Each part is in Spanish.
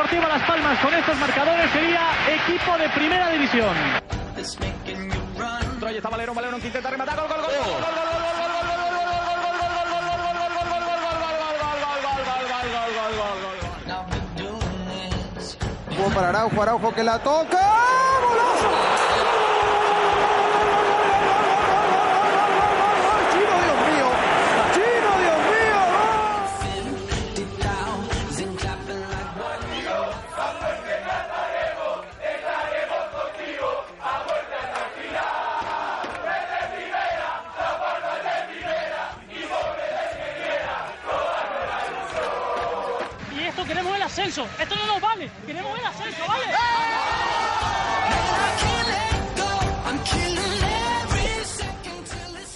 Deportiva Las Palmas con estos marcadores sería equipo de primera división. Troyes Valero, Valero que intenta rematar, gol, gol, gol, gol, gol, gol, para Araujo, Araujo que la toca. Esto no nos vale. Queremos el ascenso, ¿vale?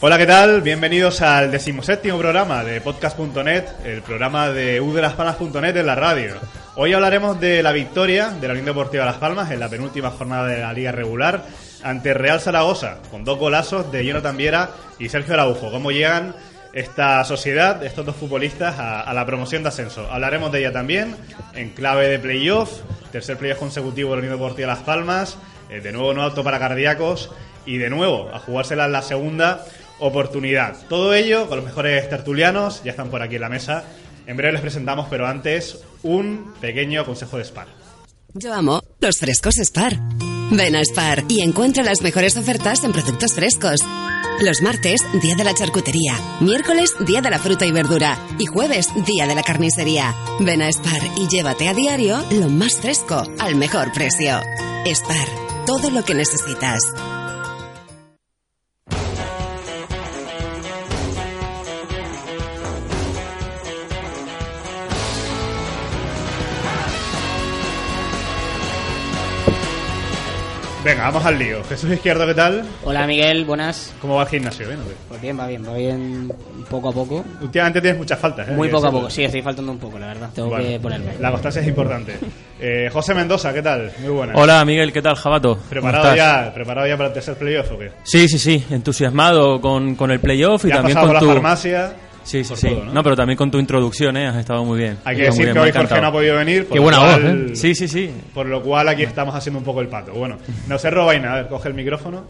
Hola, ¿qué tal? Bienvenidos al decimoséptimo programa de podcast.net, el programa de udelaspalmas.net en la radio. Hoy hablaremos de la victoria de la Unión Deportiva Las Palmas en la penúltima jornada de la liga regular ante Real Zaragoza, con dos golazos de Jonathan Viera y Sergio Araujo. ¿Cómo llegan esta sociedad, estos dos futbolistas, a, la promoción de ascenso. Hablaremos de ella también en clave de playoff, tercer playoff consecutivo de la Unión Deportiva Las Palmas, eh, de nuevo no auto para cardíacos y de nuevo a jugársela en la segunda oportunidad. Todo ello con los mejores tertulianos, ya están por aquí en la mesa. En breve les presentamos, pero antes un pequeño consejo de Spar. Yo amo los frescos Spar. Ven a Spar y encuentra las mejores ofertas en productos frescos los martes, día de la charcutería. Miércoles, día de la fruta y verdura. Y jueves, día de la carnicería. Ven a Spar y llévate a diario lo más fresco al mejor precio. Spar, todo lo que necesitas. Venga, vamos al lío. Jesús Izquierdo, ¿qué tal? Hola Miguel, buenas. ¿Cómo va el gimnasio? ¿Bien Pues bien, va bien, va bien poco a poco. Últimamente tienes muchas faltas, ¿eh? Muy poco a poco, sí, estoy faltando un poco, la verdad. Tengo que ponerme. La constancia es importante. Eh, José Mendoza, ¿qué tal? Muy buenas. Hola Miguel, ¿qué tal, Jabato? ¿Preparado ya, ¿Preparado ya para el tercer playoff o qué? Sí, sí, sí, entusiasmado con, con el playoff y también con la tu... farmacia Sí, sí, sí. ¿no? pero también con tu introducción, ¿eh? Has estado muy bien. Hay que decir que hoy Jorge no ha podido venir. Qué buena voz, ¿eh? Sí, sí, sí. Por lo cual aquí estamos haciendo un poco el pato. Bueno, no sé, Robaina, a ver, coge el micrófono.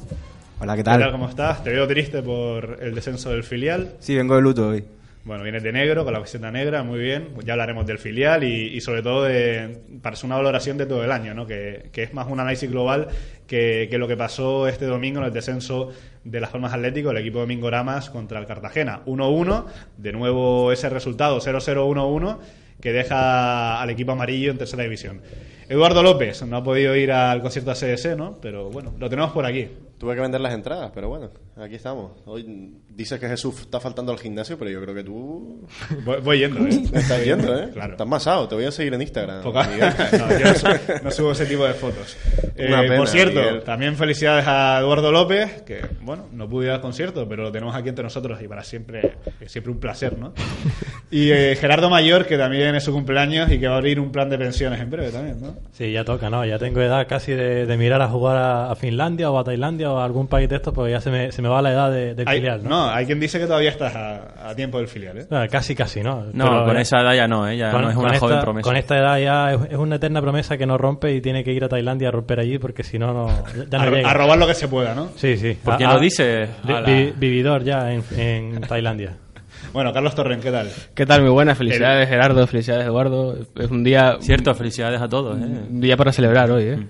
Hola, ¿qué tal? ¿Qué tal? ¿Cómo estás? Te veo triste por el descenso del filial. Sí, vengo de luto hoy. Bueno, vienes de negro, con la camiseta negra, muy bien. Ya hablaremos del filial y, sobre todo de, para una valoración de todo el año, ¿no? que, es más un análisis global que, lo que pasó este domingo en el descenso de las Palmas Atlético, el equipo Domingo Ramas contra el Cartagena. 1-1, de nuevo ese resultado 0-0-1-1 que deja al equipo amarillo en tercera división. Eduardo López no ha podido ir al concierto ACS, ¿no? Pero bueno, lo tenemos por aquí. Tuve que vender las entradas, pero bueno, aquí estamos. Hoy dices que Jesús está faltando al gimnasio, pero yo creo que tú. Voy, yendo, ¿eh? Estás yendo, ¿eh? Claro. Estás masado, te voy a seguir en Instagram. no, yo no, subo, ese tipo de fotos. Eh, por cierto, también felicidades a Eduardo López, que, bueno, no pudo ir al concierto, pero lo tenemos aquí entre nosotros y para siempre, siempre un placer, ¿no? Y eh, Gerardo Mayor, que también es su cumpleaños y que va a abrir un plan de pensiones en breve también, ¿no? Sí, ya toca, ¿no? Ya tengo edad casi de, mirar a jugar a Finlandia o a Tailandia o algún país de estos, pues ya se me, se me va la edad de, del filial. ¿no? no, hay quien dice que todavía estás a, tiempo del filial. ¿eh? casi, casi, ¿no? No, con esa edad ya no, ¿eh? ya no es una joven promesa. Con esta edad ya es, una eterna promesa que no rompe y tiene que ir a Tailandia a romper allí porque si no, no, ya no a, llega. a robar lo que se pueda, ¿no? Sí, sí. ¿Por qué lo dice? vividor ya en, en Tailandia. Bueno, Carlos Torren, ¿qué tal? ¿Qué tal? Muy buenas. Felicidades, Gerardo. Felicidades, Eduardo. Es un día... Cierto, felicidades a todos. ¿eh? Un día para celebrar hoy, ¿eh?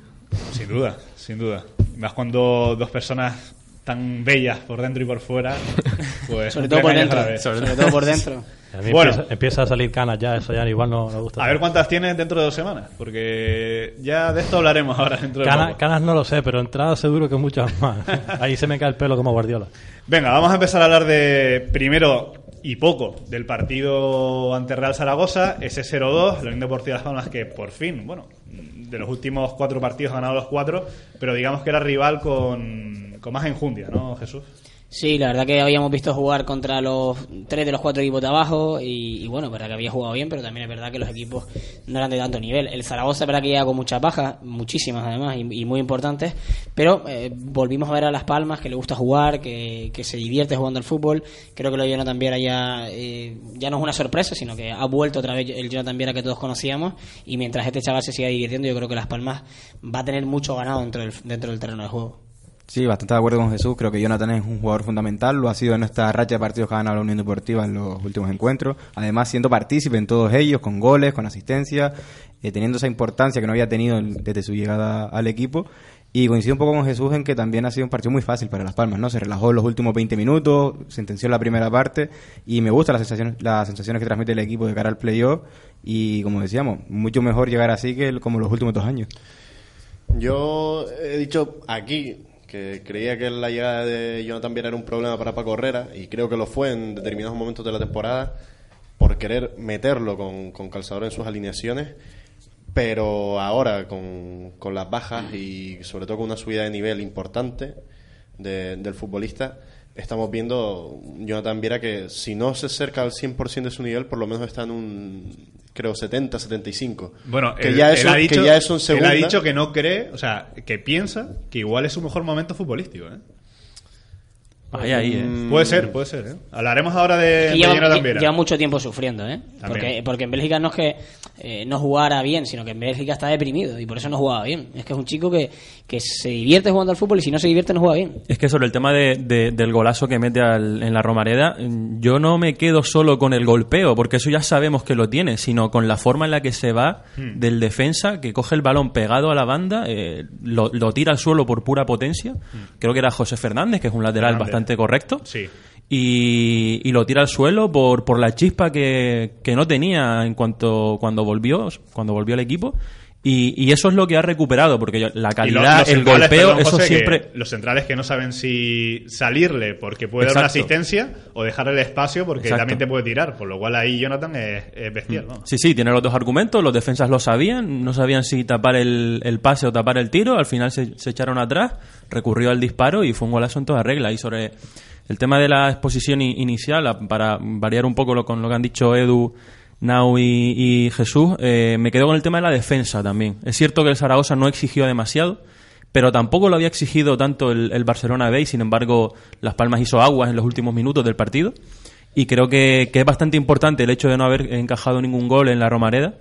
Sin duda, sin duda. Más cuando dos personas tan bellas por dentro y por fuera, pues sobre todo por dentro, sobre, todo por dentro. A mí Bueno. empieza, empieza a salir canas ya, eso ya igual no me gusta. A ver cuántas tienes dentro de dos semanas, porque ya de esto hablaremos ahora dentro de Cana- poco. canas no lo sé, pero entradas seguro que muchas más. Ahí se me cae el pelo como Guardiola. Venga, vamos a empezar a hablar de primero y poco del partido ante Real Zaragoza, ese 0-2, la Unión Deportiva Las Palmas que por fin, bueno, de los últimos cuatro partidos ha ganado los cuatro, pero digamos que era rival con, con más enjundia, ¿no, Jesús? Sí, la verdad que habíamos visto jugar contra los tres de los cuatro equipos de abajo y, bueno, verdad que había jugado bien, pero también es verdad que los equipos no eran de tanto nivel. El Zaragoza verdad que llega con muchas bajas, muchísimas además y, muy importantes, pero eh, volvimos a ver a Las Palmas que le gusta jugar, que, que se divierte jugando al fútbol. Creo que lo de Jonathan Viera ya, eh, ya no es una sorpresa, sino que ha vuelto otra vez el Jonathan Viera que todos conocíamos y mientras este chaval se siga divirtiendo, yo creo que Las Palmas va a tener mucho ganado dentro del, dentro del terreno de juego. Sí, bastante de acuerdo con Jesús. Creo que Jonathan es un jugador fundamental. Lo ha sido en esta racha de partidos que ha ganado la Unión Deportiva en los últimos encuentros. Además, siendo partícipe en todos ellos, con goles, con asistencia, eh, teniendo esa importancia que no había tenido desde su llegada al equipo. Y coincido un poco con Jesús en que también ha sido un partido muy fácil para Las Palmas, ¿no? Se relajó los últimos 20 minutos, sentenció la primera parte y me gustan las sensaciones, las sensaciones que transmite el equipo de cara al playoff y, como decíamos, mucho mejor llegar así que el- como los últimos dos años. Yo he dicho aquí que creía que la llegada de Jonathan Viera era un problema para Paco Herrera y creo que lo fue en determinados momentos de la temporada por querer meterlo con, con Calzador en sus alineaciones. Pero ahora con, con las bajas y sobre todo con una subida de nivel importante de- del futbolista estamos viendo Jonathan Viera que si no se acerca al 100% de su nivel por lo menos está en un creo 70, 75 Bueno, que él, ya él ha dicho, que ya es un él segunda ha dicho que no cree, o sea, que piensa que igual es su mejor momento futbolístico. ¿eh? Ahí, ahí, ¿eh? Mm. Puede ser, puede ser. ¿eh? Hablaremos ahora de, de lleva, Viera. mucho tiempo sufriendo, ¿eh? Porque, porque en Bélgica no es que eh, no jugara bien, sino que en Bélgica está deprimido y por eso no jugaba bien. Es que es un chico que, que se divierte jugando al fútbol y si no se divierte no juega bien. Es que sobre el tema de- de- del golazo que mete al- en la Romareda, mm, yo no me quedo solo con el golpeo, porque eso ya sabemos que lo tiene, sino con la forma en la que se va Hmm. del defensa, que coge el balón pegado a la banda, eh, lo, lo tira al suelo por pura potencia. Creo que era José Fernández, que es un lateral Hmm. Fernández. bastante correcto. Sí. Y, y lo tira al suelo por, por la chispa que, que no tenía en cuanto cuando volvió cuando volvió al equipo y, y eso es lo que ha recuperado porque la calidad los el golpeo perdón, eso José, siempre los centrales que no saben si salirle porque puede dar una asistencia o dejarle el espacio porque Exacto. también te puede tirar. Por lo cual ahí Jonathan es, es bestial. ¿no? Sí, sí, tiene los dos argumentos. Los defensas lo sabían, no sabían si tapar el, el pase o tapar el tiro. Al final se, se echaron atrás, recurrió al disparo y fue un golazo en toda regla. Y sobre el tema de la exposición inicial, para variar un poco lo, con lo que han dicho Edu, Nau y, Jesús, eh, me quedo con el tema de la defensa también. Es cierto que el Zaragoza no exigió demasiado, pero tampoco lo había exigido tanto el, el Barcelona B y sin embargo Las Palmas hizo aguas en los últimos minutos del partido. Y creo que, que es bastante importante el hecho de no haber encajado ningún gol en la Romareda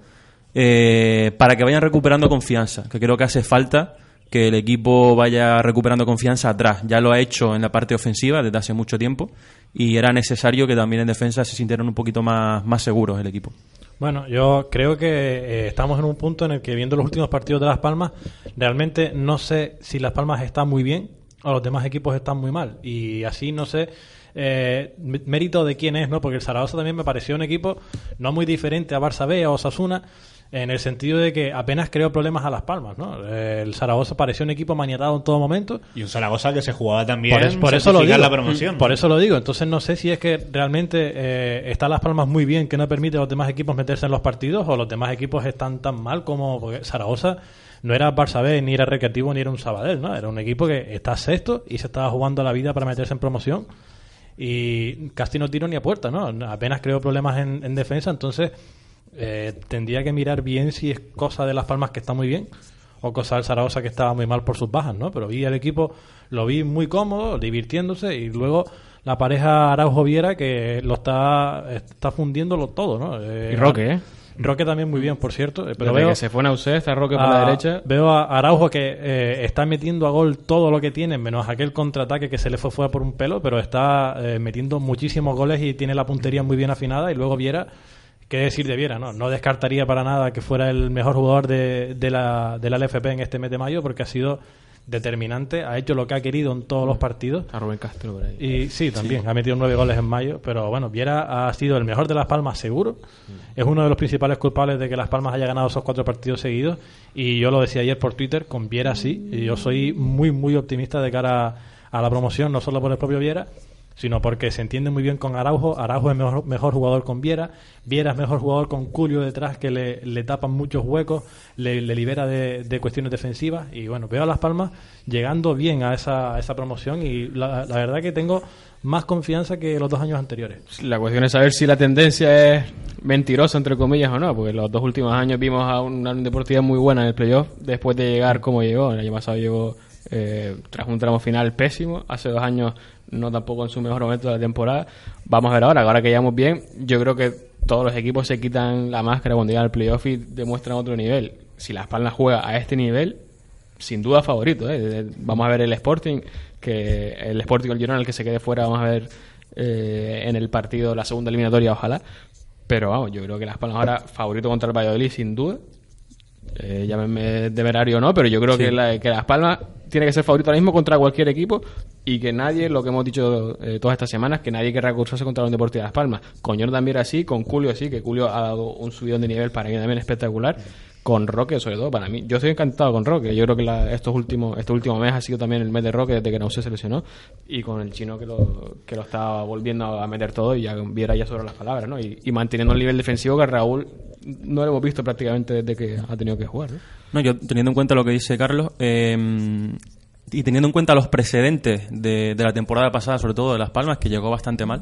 eh, para que vayan recuperando confianza, que creo que hace falta que el equipo vaya recuperando confianza atrás. Ya lo ha hecho en la parte ofensiva desde hace mucho tiempo y era necesario que también en defensa se sintieran un poquito más, más seguros el equipo. Bueno, yo creo que eh, estamos en un punto en el que viendo los últimos partidos de Las Palmas, realmente no sé si Las Palmas está muy bien o los demás equipos están muy mal. Y así no sé eh, mérito de quién es, ¿no? Porque el Zaragoza también me pareció un equipo no muy diferente a Barça B o Osasuna en el sentido de que apenas creó problemas a Las Palmas, ¿no? El Zaragoza pareció un equipo maniatado en todo momento. Y un Zaragoza que se jugaba también Por, es- por eso lo digo. la promoción. Por eso lo digo. Entonces no sé si es que realmente eh, está Las Palmas muy bien, que no permite a los demás equipos meterse en los partidos, o los demás equipos están tan mal como porque Zaragoza no era Barça B, ni era Recreativo, ni era un Sabadell, ¿no? Era un equipo que está sexto y se estaba jugando la vida para meterse en promoción. Y casi no tiro ni a puerta, ¿no? Apenas creó problemas en, en defensa, entonces eh, tendría que mirar bien si es cosa de Las Palmas que está muy bien o cosa del Zaragoza que estaba muy mal por sus bajas, ¿no? Pero vi al equipo, lo vi muy cómodo, divirtiéndose y luego la pareja Araujo-Viera que lo está, está fundiéndolo todo, ¿no? Eh, Y Roque, ¿eh? Roque también muy bien, por cierto. eh, Pero Desde veo, que se fue Nausé, está Roque por a- la derecha. Veo a Araujo que eh, está metiendo a gol todo lo que tiene, menos aquel contraataque que se le fue fuera por un pelo, pero está eh, metiendo muchísimos goles y tiene la puntería muy bien afinada. Y luego Viera, ¿qué decir de Viera? No, no descartaría para nada que fuera el mejor jugador de, de la, de la LFP en este mes de mayo, porque ha sido determinante, ha hecho lo que ha querido en todos los partidos. A Rubén Castro por ahí. Y sí, también, ha metido nueve goles en mayo, pero bueno, Viera ha sido el mejor de Las Palmas seguro, es uno de los principales culpables de que Las Palmas haya ganado esos cuatro partidos seguidos, y yo lo decía ayer por Twitter, con Viera sí, y yo soy muy, muy optimista de cara a la promoción, no solo por el propio Viera, sino porque se entiende muy bien con Araujo. Araujo es mejor, mejor jugador con Viera. Viera es mejor jugador con Culio detrás, que le, le tapan muchos huecos, le, libera de, de cuestiones defensivas. Y bueno, veo a Las Palmas llegando bien a esa, esa promoción y la, verdad que tengo más confianza que los dos años anteriores. La cuestión es saber si la tendencia es mentirosa, entre comillas, o no, porque los dos últimos años vimos a una Deportiva muy buena en el playoff, después de llegar como llegó. El año pasado llegó eh, tras un tramo final pésimo, hace dos años no tampoco en su mejor momento de la temporada. Vamos a ver ahora, ahora que llevamos bien, yo creo que todos los equipos se quitan la máscara cuando llegan al playoff y demuestran otro nivel. Si Las Palmas juega a este nivel, sin duda favorito. ¿eh? Vamos a ver el Sporting, que el Sporting el Girona, el que se quede fuera, vamos a ver eh, en el partido la segunda eliminatoria, ojalá. Pero vamos, yo creo que Las Palmas ahora favorito contra el Valladolid, sin duda. Eh, llámenme temerario o no, pero yo creo Sí. que, la- que Las Palmas tiene que ser favorito ahora mismo contra cualquier equipo y que nadie, lo que hemos dicho eh, todas estas semanas, que nadie querrá cursarse contra la Unión Deportiva de Las Palmas. Con Jordan también así, con Julio sí, que Julio ha dado un subidón de nivel para mí también espectacular. Con Roque, sobre todo, para mí. Yo estoy encantado con Roque. Yo creo que la- estos últimos, este último mes ha sido también el mes de Roque desde que no se lesionó. Y con el chino que lo, que lo está volviendo a meter todo y ya viera ya sobre las palabras, ¿no? Y, y manteniendo el nivel defensivo que Raúl no lo hemos visto prácticamente desde que ha tenido que jugar, ¿no? No, yo teniendo en cuenta lo que dice Carlos eh, y teniendo en cuenta los precedentes de, de la temporada pasada, sobre todo de Las Palmas, que llegó bastante mal,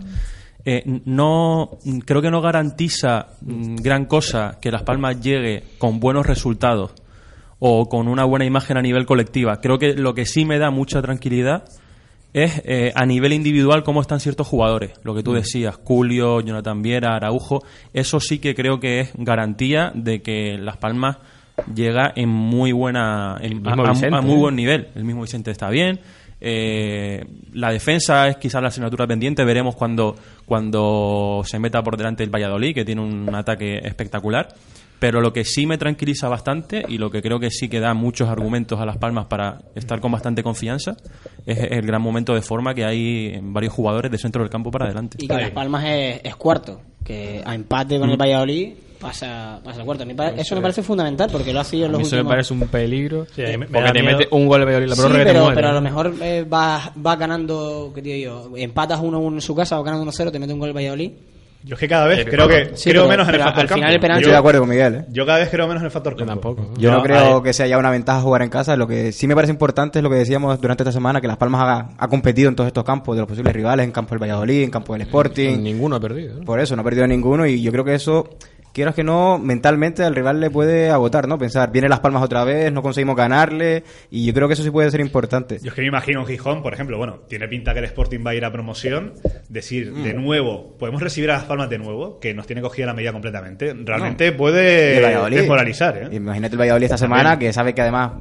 eh, no creo que no garantiza mm, gran cosa que Las Palmas llegue con buenos resultados o con una buena imagen a nivel colectiva. Creo que lo que sí me da mucha tranquilidad es eh, a nivel individual cómo están ciertos jugadores. Lo que tú decías, Julio, Jonathan Viera, Araujo, eso sí que creo que es garantía de que Las Palmas llega en muy buena en- a muy ¿eh? buen nivel. El mismo Vicente está bien. Eh, la defensa es quizás la asignatura pendiente. Veremos cuando, cuando se meta por delante el Valladolid, que tiene un ataque espectacular. Pero lo que sí me tranquiliza bastante y lo que creo que sí que da muchos argumentos a Las Palmas para estar con bastante confianza es el gran momento de forma que hay en varios jugadores de centro del campo para adelante. Y que Las Palmas es, es cuarto, que a empate con el Valladolid pasa, pasa al cuarto. A mí pa- eso me parece fundamental porque lo ha sido en los eso me parece un peligro. Sí, a mí me- me porque te miedo. mete un gol de Valladolid la Sí, pero, pero a lo mejor eh, vas va ganando, ¿qué digo yo? Empatas 1-1 en su casa o ganando 1-0, te mete un gol el Valladolid. Yo es que cada vez Eh, creo que sí, creo pero- menos en el factor al final campo. el penalti- Estoy Yo, de acuerdo con Miguel, ¿eh? yo cada vez creo menos en el factor Yo campo. tampoco. Yo no, No, creo que sea ya una ventaja jugar en casa. Lo que sí me parece importante es lo que decíamos durante esta semana, que Las Palmas ha, ha competido en todos estos campos de los posibles rivales, en campo del Valladolid, en campo del Sporting. Ninguno ha perdido. ¿no? Por eso, no ha perdido ninguno y yo creo que eso, quieras que no, mentalmente al rival le puede agotar, ¿no? Pensar, viene Las Palmas otra vez, no conseguimos ganarle y yo creo que eso sí puede ser importante. Yo es que me imagino un Gijón, por ejemplo, bueno, tiene pinta que el Sporting va a ir a promoción, decir, de nuevo, podemos recibir a Las Palmas de nuevo, que nos tiene cogida la medida completamente. Realmente puede desmoralizar, ¿eh? Imagínate el Valladolid esta semana, que sabe que además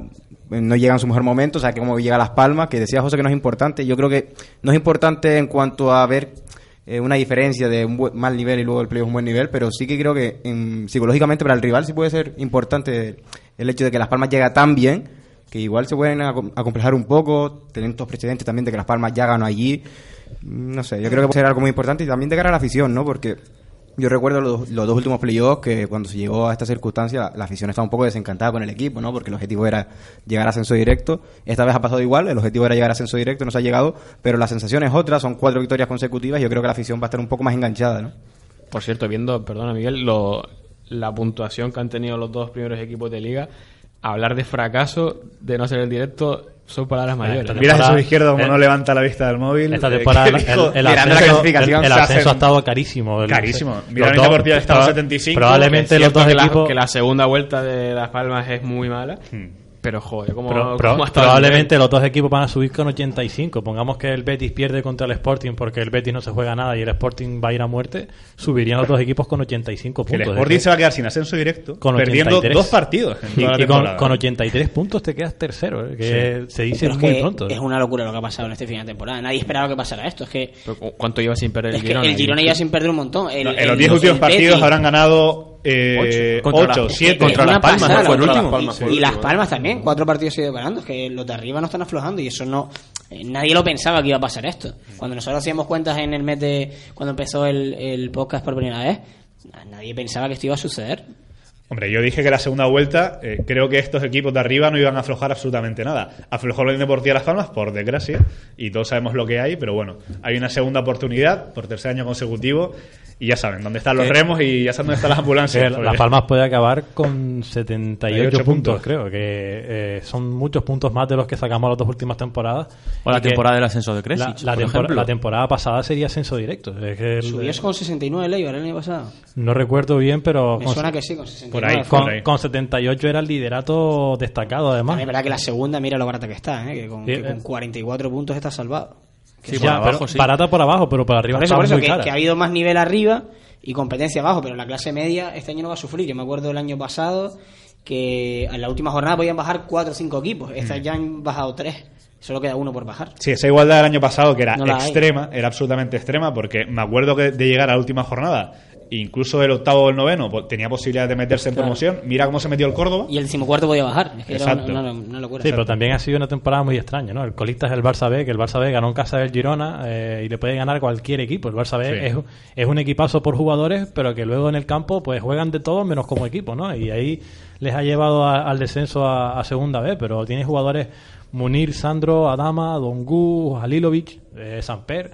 eh, no llega en su mejor momento, o sea, que como llega a Las Palmas, que decía José que no es importante. Yo creo que no es importante en cuanto a ver eh, una diferencia de un buen- mal nivel y luego el playoff un buen nivel, pero sí que creo que em, psicológicamente para el rival sí puede ser importante el hecho de que Las Palmas llega tan bien que igual se pueden acom- acomplejar un poco, teniendo estos precedentes también de que Las Palmas ya ganó allí. Mm, No sé, yo creo que puede ser algo muy importante y también de cara a la afición, ¿no? Porque yo recuerdo los, los dos últimos playoffs que cuando se llegó a esta circunstancia la, afición estaba un poco desencantada con el equipo, ¿no? Porque el objetivo era llegar a ascenso directo. Esta vez ha pasado igual, el objetivo era llegar a ascenso directo, no se ha llegado, pero la sensación es otra, son cuatro victorias consecutivas y yo creo que la afición va a estar un poco más enganchada, ¿no? Por cierto, viendo, perdona Miguel, lo- la puntuación que han tenido los dos primeros equipos de liga, hablar de fracaso, de no ser el directo, son palabras mayores. esta ¿no? Mira temporada- Jesús Izquierdo como eh, no levanta la vista del móvil. Esta eh, temporada el, dijo- el- el mirando la ascenso, clasificación, el- el se ascenso hacen- ha estado carísimo. El- Carísimo. Mira, la en proba- 75. Probablemente los dos que la, equipos... que la segunda vuelta de Las Palmas es muy mala, Hmm. Pero joder, como Pro- probablemente los dos equipos van a subir con 85. Pongamos que el Betis pierde contra el Sporting porque el Betis no se juega nada y el Sporting va a ir a muerte. Subirían los dos equipos con 85 Que el puntos. Sporting Es se va a quedar sin ascenso directo, Con perdiendo 83. dos partidos. en Y, y con, con 83 puntos te quedas tercero, eh, que se dice Pero es muy que pronto. eh. es una locura lo que ha pasado en este final de temporada. Nadie esperaba que pasara esto. Es que, Pero ¿cu- ¿Cuánto lleva sin perder es el Girona? el Girona ya sin perder un montón. El- No, en el- los 10 últimos partidos Betis- habrán ganado eh, Contra la- 8, 7. contra Las Palmas, pasada, ¿no? Fue el contra último. Las Palmas Sí. fue el Y Las Palmas también, cuatro partidos se ido ganando. Es que los de arriba no están aflojando y eso no. eh, Nadie lo pensaba que iba a pasar esto. Cuando nosotros hacíamos cuentas en el mes de. cuando empezó el, el podcast por primera vez, nadie pensaba que esto iba a suceder. Hombre, yo dije que la segunda vuelta, eh, creo que estos equipos de arriba no iban a aflojar absolutamente nada. Aflojó la Deportiva Las Palmas, por desgracia, y todos sabemos lo que hay, pero bueno, hay una segunda oportunidad por tercer año consecutivo, y ya saben dónde están los ¿Qué? remos y ya saben dónde están las ambulancias. Eh, Las Palmas puede acabar con 78 78 puntos, puntos. creo, que eh, son muchos puntos más de los que sacamos las dos últimas temporadas. O la temporada del ascenso de Kresic, La, la por tempor- ejemplo. la temporada pasada sería ascenso directo. Es que el- Subió con 69 el Eibar el año pasado. no recuerdo bien, pero Me con, suena que sí, con 69. Por ahí, fue. con, por ahí. con 78 era el liderato destacado, además. Es verdad que la segunda, mira lo barata que está, ¿eh? que, con, Sí, que con eh. 44 puntos está salvado. Sí, por abajo, pero sí. Barata por abajo, pero por arriba Por eso, está por eso muy que, cara. que ha habido más nivel arriba y competencia abajo, pero la clase media este año no va a sufrir. Yo me acuerdo el año pasado que en la última jornada podían bajar 4 o 5 equipos. Esta Mm. ya han bajado 3. Solo queda uno por bajar. Sí, esa igualdad del año pasado, que era No la hay. extrema, era absolutamente extrema, porque me acuerdo que de llegar a la última jornada, incluso el octavo o el noveno, pues, tenía posibilidad de meterse en Claro. promoción. Mira cómo se metió el Córdoba. Y el decimocuarto podía bajar. Es que era Exacto. una, una- una locura. Sí, pero también ha sido una temporada muy extraña, ¿no? El colista es el Barça B, que el Barça B ganó en casa del Girona eh, y le puede ganar cualquier equipo. El Barça B Sí. es, es un equipazo por jugadores, pero que luego en el campo pues juegan de todo menos como equipo, ¿no? Y ahí les ha llevado a- al descenso a, a segunda B, pero tiene jugadores Munir, Sandro, Adama, Dongu, Halilovic, eh, Samper.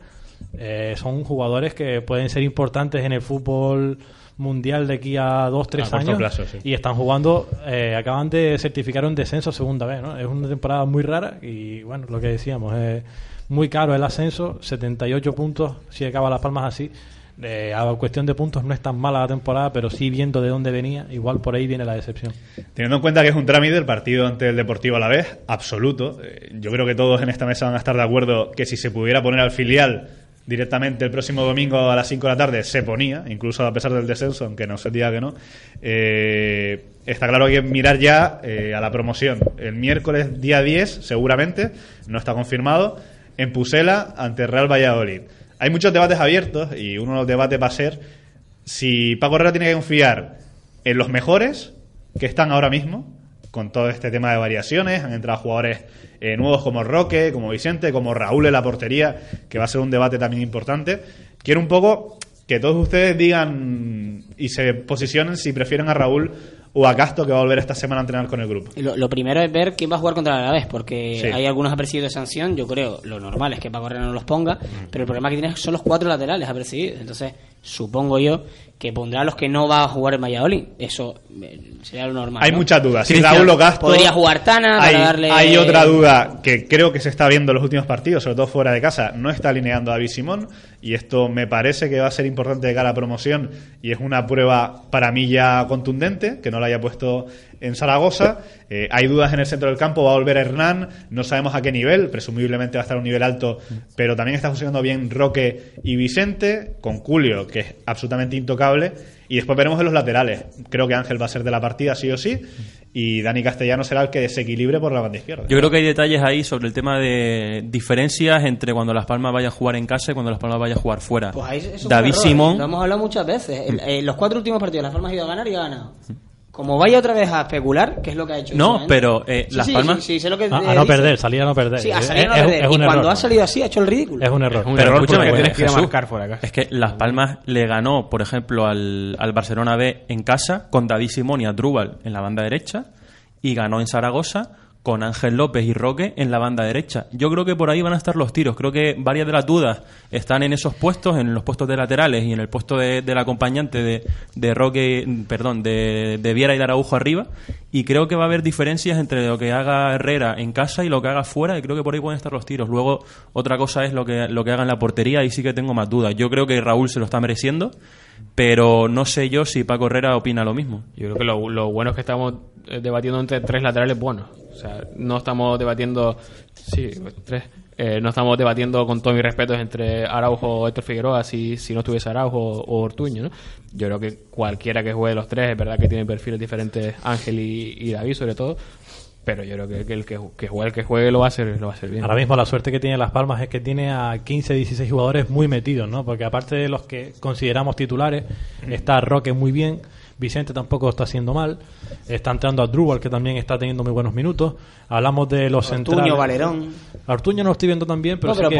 Eh, son jugadores que pueden ser importantes en el fútbol mundial de aquí a dos, tres A años plazo, sí. y están jugando, eh, acaban de certificar un descenso segunda vez, ¿no? Es una temporada muy rara y bueno, lo que decíamos, es muy caro el ascenso, 78 puntos si acaba Las Palmas así. Eh, a cuestión de puntos no es tan mala la temporada, pero sí viendo de dónde venía, igual por ahí viene la decepción. Teniendo en cuenta que es un trámite el partido ante el Deportivo a la vez, absoluto. Eh, Yo creo que todos en esta mesa van a estar de acuerdo que si se pudiera poner al filial directamente el próximo domingo a las 5 de la tarde, se ponía, incluso a pesar del descenso, aunque no se diga que no. Eh, está claro que mirar ya eh, a la promoción. El miércoles día 10, seguramente, no está confirmado, en Pusela ante Real Valladolid. Hay muchos debates abiertos y uno de los debates va a ser si Paco Herrera tiene que confiar en los mejores que están ahora mismo, con todo este tema de variaciones, han entrado jugadores eh, nuevos como Roque, como Vicente, como Raúl en la portería, que va a ser un debate también importante. Quiero un poco que todos ustedes digan y se posicionen si prefieren a Raúl o a Castro, que va a volver esta semana a entrenar con el grupo. Lo, lo primero es ver quién va a jugar contra el Alavés, porque Sí. hay algunos apercibidos de sanción. Yo creo lo normal es que Paco Herrera no los ponga, pero el problema que tiene son los cuatro laterales apercibidos. Entonces, supongo yo que pondrá a los que no va a jugar en Valladolid. Eso eh, sería lo normal. Hay ¿no? muchas dudas. Si Raúl o. Podría jugar Tana hay, para darle. hay otra duda que creo que se está viendo en los últimos partidos, sobre todo fuera de casa. No está alineando a David Simón. Y esto me parece que va a ser importante de cara a promoción. Y es una prueba para mí ya contundente, que no la haya puesto en Zaragoza. Eh, hay dudas en el centro del campo. Va a volver Hernán. No sabemos a qué nivel. Presumiblemente va a estar a un nivel alto. Pero también está funcionando bien Roque y Vicente. Con Julio, que es absolutamente intocable. Y después veremos en los laterales. Creo que Ángel va a ser de la partida, sí o sí. Y Dani Castellano será el que desequilibre por la banda izquierda. Yo creo que hay detalles ahí sobre el tema de diferencias entre cuando Las Palmas vaya a jugar en casa y cuando Las Palmas vaya a jugar fuera. Pues ahí eso es un David error, Simón, Lo hemos hablado muchas veces. El- eh, los cuatro últimos partidos, Las Palmas ha ido a ganar y ha ganado. Como vaya otra vez a especular, que es lo que ha hecho. No, pero, eh, Sí, Las sí, Palmas- sí, sí, sé lo que A, a eh, no dice. perder, salir a no perder. Sí, a salir a no es- perder. es y cuando error. ha salido así, ha hecho el ridículo. Es un error. Es un Pero error escúchame, eh, tienes que ir a marcar fuera acá. Es que Las Palmas le ganó, por ejemplo, al, al Barcelona B en casa con David Simón y Adrúbal en la banda derecha y ganó en Zaragoza con Ángel López y Roque en la banda derecha. Yo creo que por ahí van a estar los tiros. Creo que varias de las dudas están en esos puestos, en los puestos de laterales y en el puesto de- del acompañante de, de Roque, perdón, de, Viera y de arriba. Y creo que va a haber diferencias entre lo que haga Herrera en casa y lo que haga fuera. Y creo que por ahí pueden estar los tiros. Luego, otra cosa es lo que, lo que haga en la portería. Y sí que tengo más dudas. Yo creo que Raúl se lo está mereciendo. Pero no sé yo si Paco Herrera opina lo mismo. Yo creo que lo, lo bueno es que estamos eh, debatiendo entre tres laterales buenos. O sea, no estamos debatiendo. Sí, tres. Eh, no estamos debatiendo con todos mis respetos entre Araujo o Héctor Figueroa si, si no estuviese Araujo o Ortuño. ¿no? Yo creo que cualquiera que juegue los tres, es verdad que tiene perfiles diferentes, Ángel y, y David sobre todo. Pero yo creo que, que el que, que juegue el que juegue lo va a hacer, lo va a hacer bien. Ahora mismo la suerte que tiene Las Palmas es que tiene a 15, 16 jugadores muy metidos, ¿no? Porque aparte de los que consideramos titulares, está Roque muy bien, Vicente tampoco está haciendo mal. Está entrando a Drubal, que también está teniendo muy buenos minutos. Hablamos de los Ortuño, centrales. Valerón. A Ortuño no lo estoy viendo tan bien, pero, No, sí pero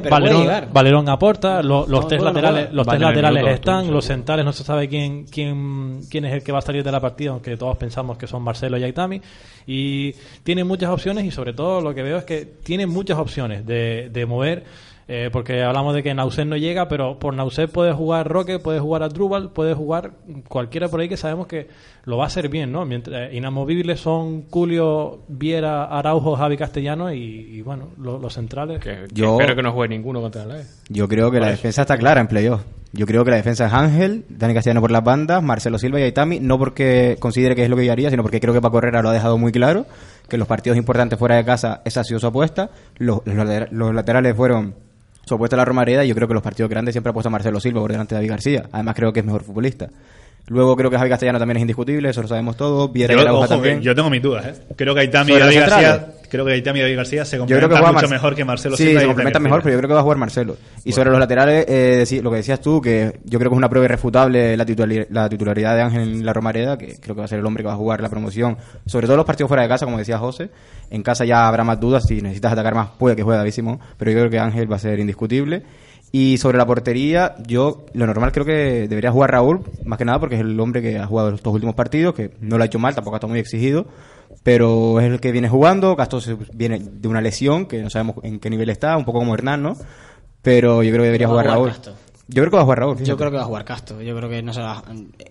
que Valerón. Valerón aporta. lo- los No, tres laterales, los tres laterales están. Ortuño, Los centrales no se sabe quién, quién, quién es el que va a salir de la partida, aunque todos pensamos que son Marcelo y Aitami. Y tiene muchas opciones y sobre todo lo que veo es que tiene muchas opciones de, de mover. Eh, porque hablamos de que Nauset no llega, pero por Nauset puede jugar Roque, puede jugar a Drubal, puede jugar cualquiera por ahí que sabemos que lo va a hacer bien, ¿no? Mientras, eh, inamovibles son Julio, Viera, Araujo, Javi Castellano y, y, bueno, lo- los centrales. Que Yo- Espero que no juegue ninguno contra la E. Yo creo que la defensa está clara en playoff. Yo creo que la defensa es Ángel, Dani Castellano por las bandas, Marcelo Silva y Aitami, no porque considere que es lo que yo haría, sino porque creo que Paco Herrera lo ha dejado muy claro, que los partidos importantes fuera de casa esa ha sido su apuesta, los, los los laterales fueron su apuesta a la Romareda y yo creo que los partidos grandes siempre ha puesto a Marcelo Silva por delante de David García, además creo que es mejor futbolista. Luego creo que Javi Castellano también es indiscutible, eso lo sabemos todos, Viera Yo, ojo, también. yo tengo mis dudas, ¿eh? Creo que Aitami y David García. Creo que Aitami y David García se Yo creo que complementan mucho mejor que Marcelo sí, Silva se complementan mejor, pero yo creo que va a jugar Marcelo. Y sobre los laterales, eh, lo que decías tú, que yo creo que es una prueba irrefutable la, titulari- la titularidad de Ángel en la Romareda, que creo que va a ser el hombre que va a jugar la promoción, sobre todo los partidos fuera de casa, como decía José. En casa ya habrá más dudas, si necesitas atacar más, puede que juegue David Simón, pero yo creo que Ángel va a ser indiscutible. Y sobre la portería, yo lo normal creo que debería jugar Raúl, más que nada porque es el hombre que ha jugado estos últimos partidos, que no lo ha hecho mal, tampoco ha estado muy exigido, pero es el que viene jugando. Castro viene de una lesión, que no sabemos en qué nivel está, un poco como Hernán, ¿no? Pero yo creo que debería jugar Raúl. Castro. Yo creo que va a jugar Raúl. Yo creo que va a jugar Castro. Yo creo que no se va a...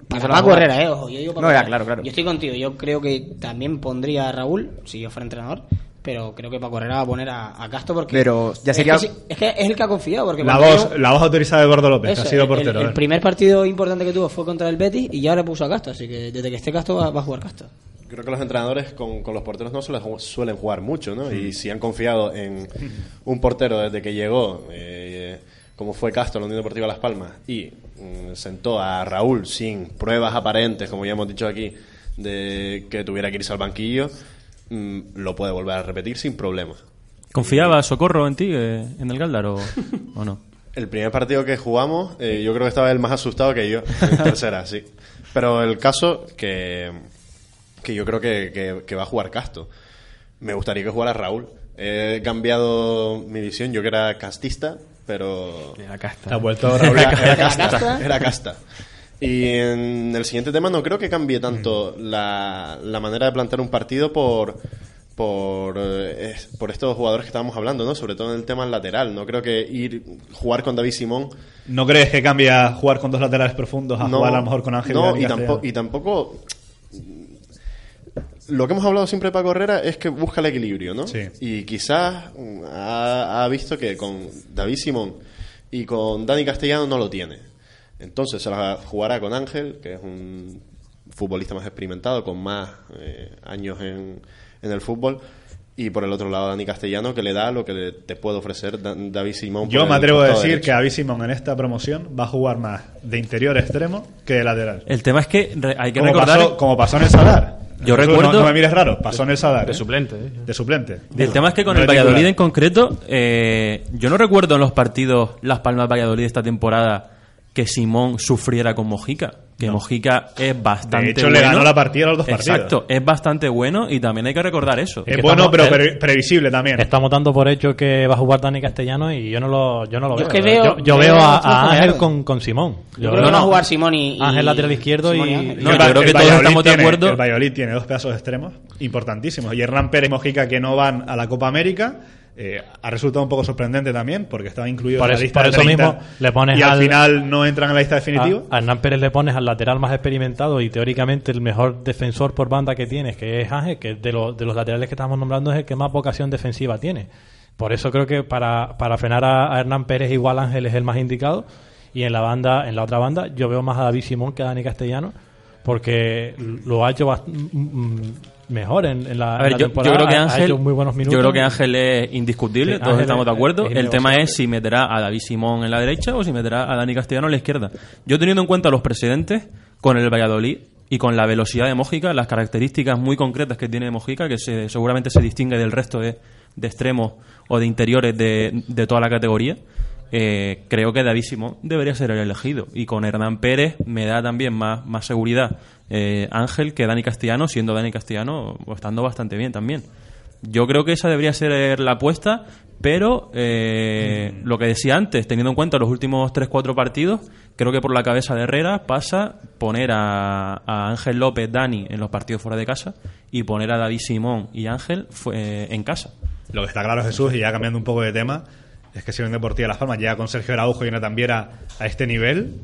Para Paco. Herrera, eh, ojo. Yo digo No, ya, claro, claro. Yo estoy contigo. Yo creo que también pondría a Raúl, si yo fuera entrenador, pero creo que Paco Herrera va a poner a, a Castro porque... Pero ya es sería- que sí- Es que, es el que ha confiado, porque... La voz, yo- la voz autorizada de Gordo López, Eso, que ha sido portero. El, ¿eh? el primer partido importante que tuvo fue contra el Betis y ya ahora puso a Castro, así que desde que esté Castro va, va a jugar Castro. Creo que los entrenadores con, con los porteros no suelen, suelen jugar mucho, ¿no? Y si han confiado en un portero desde que llegó, eh, como fue Castro en la Unión Deportiva Las Palmas, y mm, sentó a Raúl sin pruebas aparentes, como ya hemos dicho aquí, de que tuviera que irse al banquillo, mm, lo puede volver a repetir sin problema. ¿Confiaba Socorro en ti, eh, en el Galdar, o, o no? El primer partido que jugamos, eh, yo creo que estaba él más asustado que yo, en tercera, sí. Pero el caso que, que yo creo que, que- que va a jugar Casto. Me gustaría que jugara Raúl. He cambiado mi visión, yo que era castista, pero... Era casta. Te ha vuelto Raúl Era, Ica- era casta? casta, era casta. Y en el siguiente tema no creo que cambie tanto la, la manera de plantear un partido por por, eh, por estos jugadores que estábamos hablando, ¿no? Sobre todo en el tema lateral. No creo que ir jugar con David Simón ¿No crees que cambia jugar con dos laterales profundos a no, jugar a lo mejor con Ángel no, y, tampoco, y tampoco lo que hemos hablado siempre de Paco Herrera es que busca el equilibrio, ¿no? Sí. Y quizás mm, ha, ha visto que con David Simón y con Dani Castellano no lo tiene. Entonces se la jugará con Ángel, que es un futbolista más experimentado, con más eh, años en, en el fútbol. Y por el otro lado, Dani Castellano, que le da lo que le- te puede ofrecer Da- David Simón. Yo me atrevo a decir derecho. que David Simón en esta promoción va a jugar más de interior extremo que de lateral. El tema es que hay que Como recordar... pasó, como pasó en el Sadar. Yo Eso recuerdo- No, no me mires raro, pasó en el Sadar. De ¿eh? suplente. eh. De suplente. El tema es que con No el. Valladolid en concreto, eh, yo no recuerdo en los partidos Las Palmas Valladolid esta temporada que Simón sufriera con Mojica. Que Mojica es bastante De hecho, bueno. le ganó la partida a los dos Exacto, partidos. es bastante bueno y también hay que recordar eso. Es que bueno, estamos- pero pre- previsible también. Estamos dando por hecho que va a jugar Dani Castellano y yo no lo, yo no lo Yo veo. es que veo- yo, yo veo veo a, Ángel con, con Simón. Yo, creo que va a jugar Simón y, y- Ángel lateral izquierdo y-. No, yo creo que todos Valladolid estamos de tiene- acuerdo. El Valladolid tiene dos pedazos extremos importantísimos. Y Hernán Pérez y Mojica, que no van a la Copa América, eh, ha resultado un poco sorprendente también, porque estaba incluido Por en la lista por de eso 30, mismo le pones y al, al- final no entran en la lista definitiva. A, a Hernán Pérez le pones al lateral más experimentado y teóricamente el mejor defensor por banda que tienes, que es Ángel, que de, los de los laterales que estamos nombrando es el que más vocación defensiva tiene. Por eso creo que para, para frenar a, a Hernán Pérez igual Ángel es el más indicado. Y en la banda, en la otra banda, yo veo más a David Simón que a Dani Castellano, porque lo ha hecho bast- mm, mm, mejor en, en la, A ver, en la yo, yo temporada. creo que Ha- ha Ángel, hecho muy buenos minutos. yo creo que Ángel es indiscutible, Sí, todos Ángel estamos de acuerdo. es el tema es si meterá a David Simón en la derecha o si meterá a Dani Castellano en la izquierda. Yo teniendo en cuenta los precedentes con el Valladolid y con la velocidad de Mójica, las características muy concretas que tiene Mójica, que se- seguramente se distingue del resto de, de extremos o de interiores de, de toda la categoría, eh, creo que David Simón debería ser el elegido. Y con Hernán Pérez me da también más, más seguridad eh, Ángel que Dani Castellano, siendo Dani Castellano estando bastante bien también. Yo creo que esa debería ser la apuesta, pero eh, lo que decía antes, teniendo en cuenta los últimos 3-4 partidos, creo que por la cabeza de Herrera pasa poner a, a Ángel López, Dani en los partidos fuera de casa y poner a David Simón y Ángel fue- en casa. Lo que está claro, Jesús, y ya cambiando un poco de tema, es que si Deportiva Las Palmas llega con Sergio Araujo y Jonathan Viera a este nivel,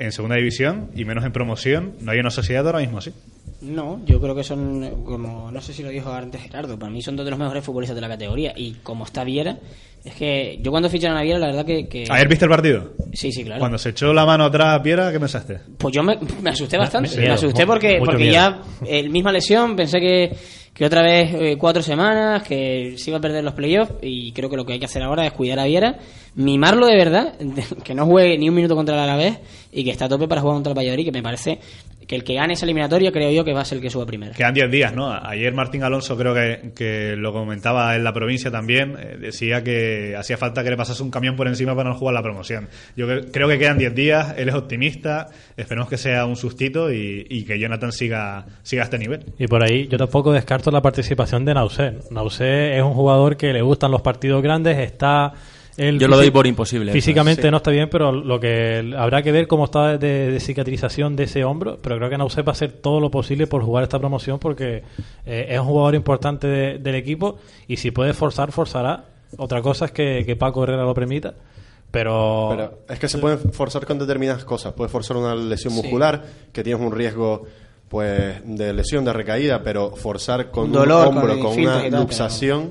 en segunda división y menos en promoción, no hay una sociedad ahora mismo así. No, yo creo que son, como no sé si lo dijo antes Gerardo, para mí son dos de los mejores futbolistas de la categoría. Y como está Viera, es que yo cuando ficharon a Viera, la verdad que. que- ¿Ayer viste el partido? Sí, sí, claro. Cuando se echó la mano atrás a Piera, ¿qué pensaste? Pues yo me, me asusté bastante. Miedo, me asusté porque, porque miedo. ya, el misma lesión, pensé que, que otra vez eh, cuatro semanas, que se iba a perder los playoffs. Y creo que lo que hay que hacer ahora es cuidar a Viera, mimarlo de verdad, que no juegue ni un minuto contra el Alavés y que está a tope para jugar contra el Valladolid, que me parece que el que gane esa eliminatoria, creo yo que va a ser el que suba primero. Quedan 10 días, ¿no? Ayer Martín Alonso creo que, que lo comentaba en la provincia también, eh, decía que hacía falta que le pasase un camión por encima para no jugar la promoción. Yo cre- creo que quedan 10 días, él es optimista, esperemos que sea un sustito y, y que Jonathan siga, siga a este nivel. Y por ahí yo tampoco descarto la participación de Nausé. Nausé es un jugador que le gustan los partidos grandes, está... él Yo lo doy por imposible, Físicamente sí. no está bien, pero lo que habrá que ver cómo está de, de cicatrización de ese hombro. Pero creo que Nausé va a hacer todo lo posible por jugar esta promoción porque eh, es un jugador importante de- del equipo y si puede forzar, forzará. Otra cosa es que, que Paco Herrera lo permita. Pero, Pero es que se pueden forzar con determinadas cosas. Puedes forzar una lesión Sí. muscular, que tienes un riesgo pues de lesión, de recaída, pero forzar con Un dolor, un hombro, con con, una luxación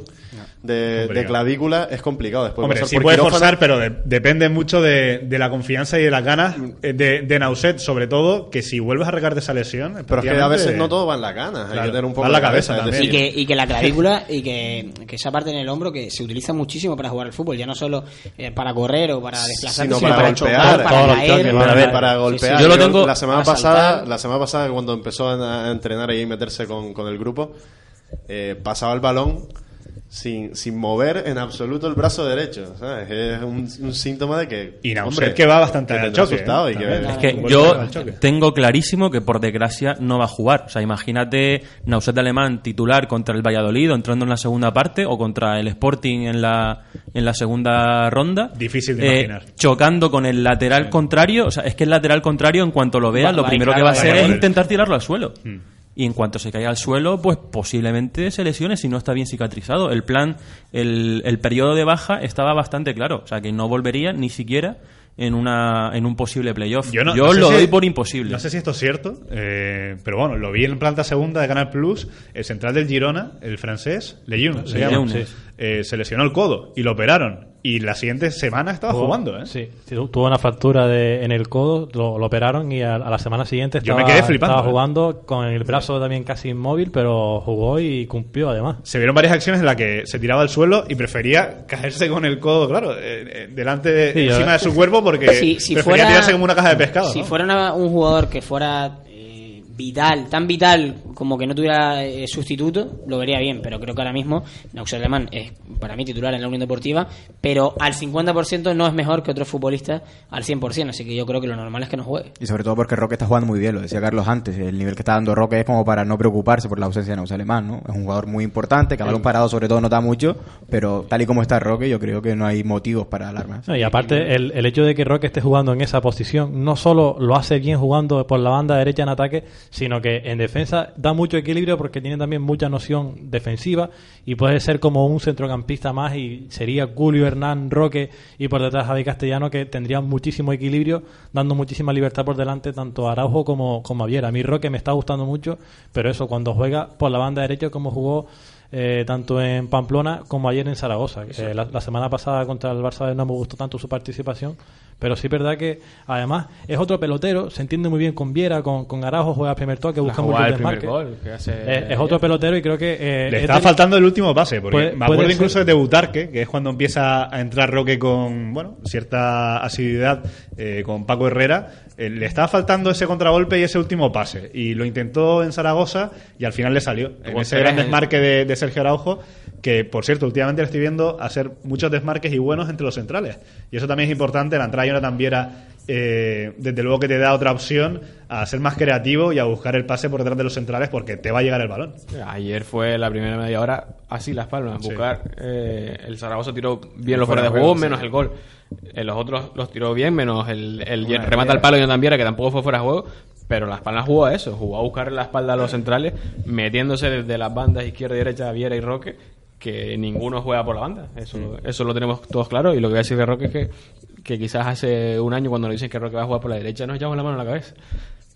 de, clavícula es complicado. Después Hombre, sí puede quirófano. forzar, pero de- depende mucho de, de la confianza y de las ganas eh, de, de Nauset, sobre todo, que si vuelves a recar de esa lesión... Pero es que a veces no todo va en la gana. Hay Claro, que tener un va poco en la cabeza también. Y que, y que la clavícula y que, que esa parte en el hombro que se utiliza muchísimo para jugar al fútbol, ya no solo eh, para correr o para desplazarse, sino sino para, para, golpear, chocar, para caer. Pero a ver, para sí, sí. golpear. Yo lo tengo- la semana pasada, la semana pasada cuando empezó a, a entrenar y meterse con, con el grupo, eh, pasaba el balón sin, sin mover en absoluto el brazo derecho. ¿sabes? Es un, un síntoma de que. Y hombre, que va bastante que al choque, asustado ¿eh? y que- También. Es que yo tengo clarísimo que por desgracia no va a jugar. O sea, imagínate Nauset de Alemán titular contra el Valladolid o entrando en la segunda parte o contra el Sporting en la, en la segunda ronda. Difícil de Eh, imaginar. Chocando con el lateral contrario. O sea, es que el lateral contrario en cuanto lo veas Va- lo va primero que claro, va a va a hacer es intentar tirarlo al suelo. Mm. Y en cuanto se caiga al suelo, pues posiblemente se lesione si no está bien cicatrizado. El plan, el, el periodo de baja estaba bastante claro. O sea, que no volvería ni siquiera en, una, en un posible playoff. Yo, no- no sé lo si- doy por imposible. No sé si esto es cierto, eh, pero bueno, lo vi en planta segunda de Canal Plus. El central del Girona, el francés, Lejeune, se llama, Lejeune. sí. Eh, se lesionó el codo y lo operaron. Y la siguiente semana estaba Jugó- jugando, ¿eh? Sí, sí, tu- tuvo una fractura de, en el codo, lo, lo operaron y a, a la semana siguiente Yo estaba, me quedé flipando, estaba ¿eh? jugando con el brazo también casi inmóvil, pero jugó y cumplió además. Se vieron varias acciones en las que se tiraba al suelo y prefería caerse con el codo, claro, eh, eh, delante de, Sí, yo- encima de su cuerpo porque Si- si prefería fuera- tirarse como una caja de pescado. Si ¿no? fuera una- un jugador que fuera vital, tan vital como que no tuviera eh, sustituto, lo vería bien, pero creo que ahora mismo Nauxer Alemán es para mí titular en la Unión Deportiva, pero al 50% no es mejor que otros futbolistas al 100%, así que yo creo que lo normal es que no juegue. Y sobre todo porque Roque está jugando muy bien, lo decía Carlos antes. El nivel que está dando Roque es como para no preocuparse por la ausencia de Naus Alemán, ¿no? Es un jugador muy importante, que a balón parado sobre todo no da mucho, pero tal y como está Roque, yo creo que no hay motivos para alarmas. No, y aparte, el, el hecho de que Roque esté jugando en esa posición no solo lo hace bien jugando por la banda derecha en ataque, sino que en defensa da mucho equilibrio porque tiene también mucha noción defensiva y puede ser como un centrocampista más y sería Julio Hernán Roque y por detrás Javi Castellano que tendrían muchísimo equilibrio, dando muchísima libertad por delante tanto a Araujo como, como a Viera. A mí Roque me está gustando mucho, pero eso, cuando juega por la banda derecha como jugó eh, tanto en Pamplona como ayer en Zaragoza. Eh, la, la semana pasada contra el Barça no me gustó tanto su participación, pero sí es verdad que además es otro pelotero, se entiende muy bien con Viera, con, con Araujo, juega primer toque, busca mucho desmarque. gol que hace es otro pelotero y creo que... eh, Le es estaba del- faltando el último pase, porque Puede- me puede acuerdo ser- incluso de debutarque, que es cuando empieza a entrar Roque con bueno cierta asiduidad eh, con Paco Herrera. Eh, le estaba faltando ese contragolpe y ese último pase. Y lo intentó en Zaragoza y al final le salió. En ese gran desmarque de, de Sergio Araujo, que por cierto, últimamente le estoy viendo hacer muchos desmarques y buenos entre los centrales. Y eso también es importante, la entrada de Jonathan Viera, eh, desde luego que te da otra opción a ser más creativo y a buscar el pase por detrás de los centrales porque te va a llegar el balón. Ayer fue la primera media hora así Las Palmas, Sí. buscar. eh, el Zaragoza tiró bien los fuera fuera de juego, sí. menos el gol. Eh, los otros los tiró bien, menos el, el remata al palo de Jonathan Viera, que tampoco fue fuera de juego. Pero Las Palmas jugó a eso, jugó a buscar la espalda a los centrales, metiéndose desde las bandas izquierda y derecha Viera y Roque, que ninguno juega por la banda. Eso, eso lo tenemos todos claro. Y lo que voy a decir de Roque es que, que quizás hace un año cuando nos dicen que Roque va a jugar por la derecha, nos echamos la mano en la cabeza.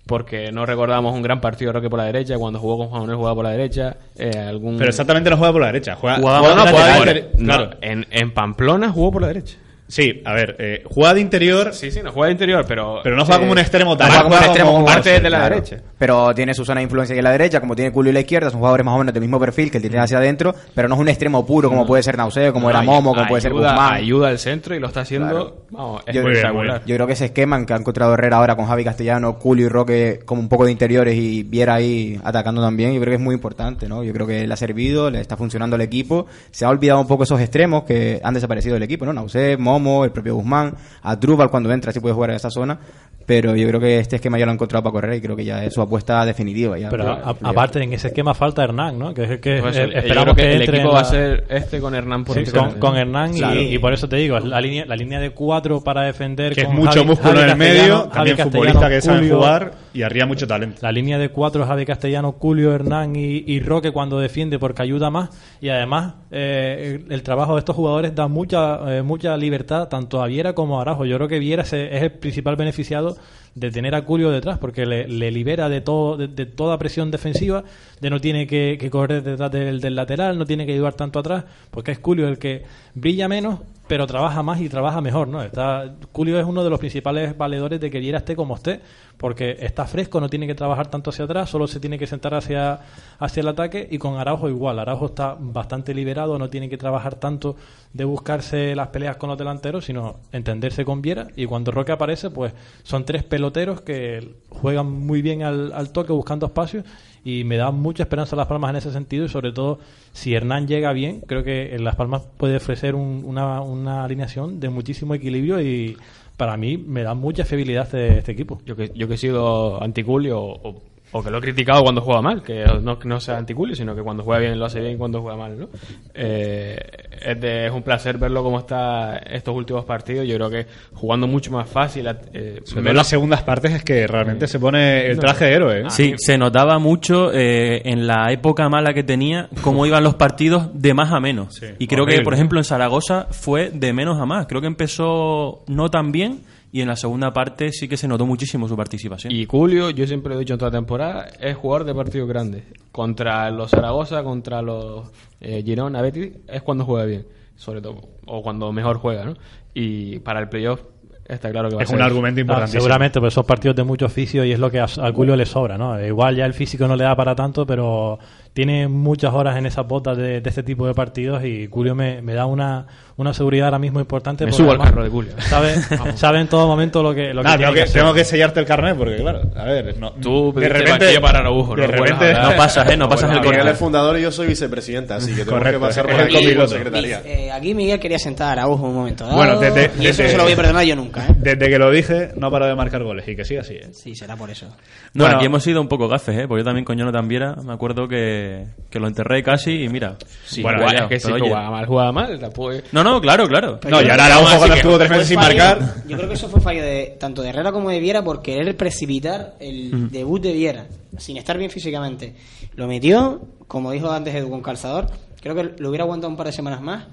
Porque no recordamos un gran partido de Roque por la derecha, cuando jugó con Juan Manuel jugaba por la derecha, eh, algún... Pero exactamente no juega por la derecha. Juega, Jugaba no, claro. en, en Pamplona jugó por la derecha. Sí, a ver, eh, juega de interior, Sí, sí, no juega de interior, pero... pero no juega eh, como un extremo tan Juega como un extremo como parte de la claro. derecha. Pero tiene su zona de influencia aquí en la derecha, como tiene Julio en la izquierda, son jugadores más o menos del mismo perfil que él tiene hacia adentro, pero no es un extremo puro como puede ser Nauseo, como No, era Momo, como puede ser ayuda- Guzmán. Ayuda al centro y lo está haciendo, Claro. vamos, Yo- Muy bien, Yo creo que ese esquema que ha encontrado Herrera ahora con Javi Castellano, Julio y Roque como un poco de interiores y Viera ahí atacando también, yo creo que es muy importante, ¿no? Yo creo que le ha servido, le está funcionando al equipo. Se ha olvidado un poco esos extremos que han desaparecido del equipo, ¿no? Nausé, Momo, el propio Guzmán, Adrúbal cuando entra sí puede jugar en esa zona, pero yo creo que este esquema ya lo ha encontrado para correr y creo que ya es su apuesta definitiva. Ya, Pero a- aparte, en ese esquema falta Hernán, ¿no? Que es el que Pues eh, el- yo esperamos creo que, el entre equipo va a ser este con Hernán por Sí, encima. con, con Hernán y- Claro. y, por eso te digo, la línea, la línea de cuatro para defender que es con mucho Javi- músculo Javi en el medio, también futbolista que sabe jugar y arriba mucho talento. La línea de cuatro Javi Castellano, Julio, Hernán y, y Roque cuando defiende porque ayuda más y además eh, el, trabajo de estos jugadores da mucha eh, mucha libertad tanto a Viera como a Arajo. Yo creo que Viera se- es el principal beneficiado de tener a Julio detrás porque le, libera de todo de, de toda presión defensiva, de no tiene que, que correr detrás del, del lateral, no tiene que ayudar tanto atrás, porque es Julio el que brilla menos pero trabaja más y trabaja mejor, ¿no? Está, Julio es uno de los principales valedores de que Viera esté como esté, porque está fresco, no tiene que trabajar tanto hacia atrás, solo se tiene que sentar hacia, hacia el ataque y con Araujo igual. Araujo está bastante liberado, no tiene que trabajar tanto de buscarse las peleas con los delanteros, sino entenderse con Viera y cuando Roque aparece, pues son tres peloteros que juegan muy bien al, al toque buscando espacios y me da mucha esperanza Las Palmas en ese sentido y sobre todo si Hernán llega bien, creo que Las Palmas puede ofrecer un- una, una alineación de muchísimo equilibrio y para mí me da mucha fiabilidad este, este equipo. Yo que, yo que he sido anticulio o- o que lo he criticado cuando juega mal, que no, que no sea anticulio, sino que cuando juega bien lo hace bien y cuando juega mal, ¿no? Eh, es, de- es un placer verlo cómo está estos últimos partidos. Yo creo que jugando mucho más fácil. eh, menos- las segundas partes es que realmente se pone el traje de héroe. ¿eh? Sí, se notaba mucho eh, en la época mala que tenía cómo iban los partidos de más a menos. Sí, y creo que, por ejemplo, en Zaragoza fue de menos a más. Creo que empezó no tan bien y en la segunda parte sí que se notó muchísimo su participación. Y Julio, yo siempre lo he dicho en toda la temporada, es jugador de partidos grandes. Contra los Zaragoza, contra los eh, Girona, Betis, es cuando juega bien, sobre todo, o cuando mejor juega, ¿no? Y para el playoff está claro que va Es a ser. un argumento Ah, importantísimo. seguramente, pues son partidos de mucho oficio y es lo que a, a Julio le sobra, ¿no? Igual ya el físico no le da para tanto, pero tiene muchas horas en esas botas de, de este tipo de partidos y Julio me, me da una, una seguridad ahora mismo importante. Me subo al carro de Julio. Sabe, sabe en todo momento lo que, lo que Nah, tiene tengo, que, hacer. tengo que sellarte el carnet porque, claro, a ver, no, Tú de repente, para Araujo, de no repente, hablar. No pasas, ¿eh? No pasas Bueno, el Miguel es fundador y yo soy vicepresidenta, así que tengo Correcto, que pasar es por el por copiloto. secretaría. Eh, aquí Miguel quería sentar a Araujo un momento dado. Bueno, desde- y eso desde- no se lo voy a perdonar yo nunca, ¿eh? Desde que lo dije, no ha parado de marcar goles y que siga así. ¿eh? Sí, será por eso. No, Bueno. aquí hemos sido un poco gafes, ¿eh? Porque yo también con Jonathan Viera me acuerdo que, que lo enterré casi y mira. Sí, bueno, igual, peleado, es que oye. jugaba mal, jugaba mal. tampoco No, no, claro, claro. No, y ahora Araujo cuando estuvo tres meses sin marcar. Yo creo que eso fue fallo de tanto de Herrera como de Viera por querer precipitar el debut de Viera, sin estar bien físicamente. Lo metió, como dijo antes Edu, con calzador. Creo que lo hubiera aguantado un par de semanas más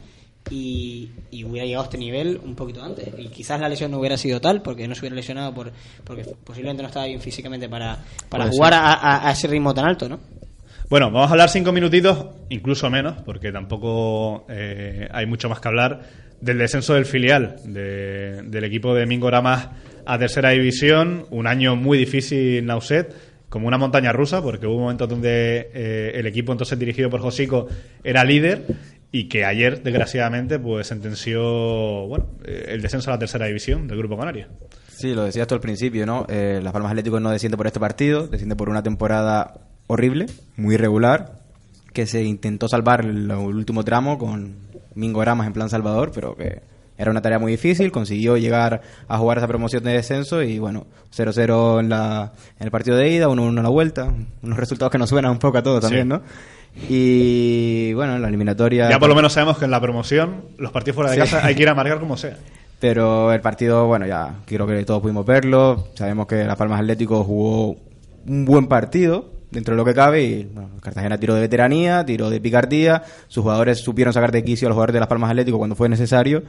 y, y hubiera llegado a este nivel un poquito antes. Y quizás la lesión no hubiera sido tal, porque no se hubiera lesionado por, porque posiblemente no estaba bien físicamente para, para Puede jugar a, a- a ese ritmo tan alto, ¿no? Bueno, vamos a hablar cinco minutitos, incluso menos, porque tampoco eh, hay mucho más que hablar del descenso del filial de- del equipo de Mingo Ramas a tercera división. Un año muy difícil Nauset, como una montaña rusa, porque hubo momentos donde eh, el equipo entonces dirigido por Josico era líder y que ayer, desgraciadamente, pues sentenció bueno, eh, el descenso a la tercera división del Grupo Canario. Sí, lo decías tú al principio, ¿no? Las Palmas Atlético no desciende por este partido, desciende por una temporada horrible, muy irregular, que se intentó salvar el, el último tramo con Mingo Ramas en plan Salvador, pero que era una tarea muy difícil, consiguió llegar a jugar esa promoción de descenso y bueno, 0-0 en, la, en el partido de ida, 1-1 en la vuelta, unos resultados que nos suenan un poco a todos también, Sí. ¿no? Y bueno, en la eliminatoria... Ya por lo menos sabemos que en la promoción, los partidos fuera de Sí. casa hay que ir a marcar como sea. Pero el partido, bueno, ya creo que todos pudimos verlo. Sabemos que Las Palmas Atlético jugó un buen partido dentro de lo que cabe y bueno, Cartagena tiró de veteranía, tiró de picardía. Sus jugadores supieron sacar de quicio a los jugadores de Las Palmas Atlético cuando fue necesario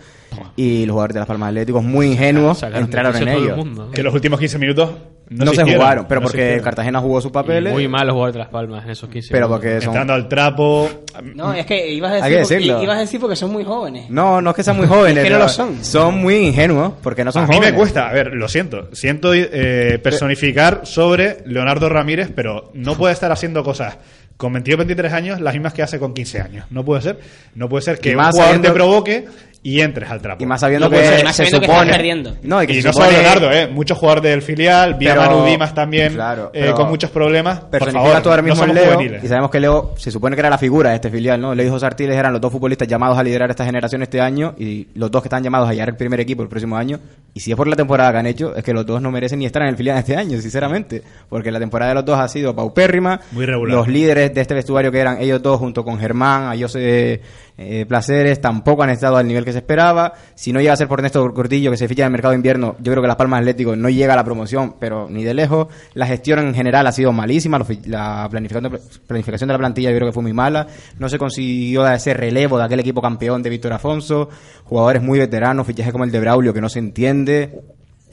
y los jugadores de Las Palmas Atlético muy ingenuos Sacaron entraron en todo el ellos. mundo, ¿no? Que los últimos 15 minutos no, No, se jugaron, pero no porque. Cartagena jugó sus papeles. Muy mal los jugadores de Las Palmas en esos 15 Pero porque son... Entrando al trapo. No, es que ibas a Hay decir, que porque, decirlo. ibas a decir porque son muy jóvenes. No, no es que sean muy jóvenes. Es que no pero lo son. Son muy ingenuos porque no son a mí jóvenes. me cuesta, a ver, lo siento, siento eh, personificar sobre Leonardo Ramírez, pero no puede estar haciendo cosas con 22, 23 años las mismas que hace con 15 años. No puede ser. No puede ser que Y un más jugador sabiendo- te provoque y entres al trapo. Y más sabiendo No que y más se sabiendo que estás supone... perdiendo. No, y que y se no solo supone- Leonardo, ¿eh? muchos jugadores del filial, vía Pero- Manu Dimas también, Claro, eh, pero- con muchos problemas. Por personifica favor, tú ahora no mismo Leo juveniles. y sabemos que Leo se supone que era la figura de este filial, ¿no? Leo y José Artiles eran los dos futbolistas llamados a liderar esta generación este año y los dos que están llamados a llegar el primer equipo el próximo año y si es por la temporada que han hecho es que los dos no merecen ni estar en el filial este año, sinceramente, porque la temporada de los dos ha sido paupérrima, Muy regular. los líderes de este vestuario que eran ellos dos junto con Germán, a José eh, Placeres tampoco han estado al nivel que se esperaba, si no llega a ser por Néstor Cortillo que se ficha en el mercado de invierno, yo creo que Las Palmas Atlético no llega a la promoción, pero ni de lejos, la gestión en general ha sido malísima, la planificación de, planificación de la plantilla yo creo que fue muy mala, no se consiguió dar ese relevo de aquel equipo campeón de Víctor Afonso, jugadores muy veteranos, fichajes como el de Braulio que no se entiende,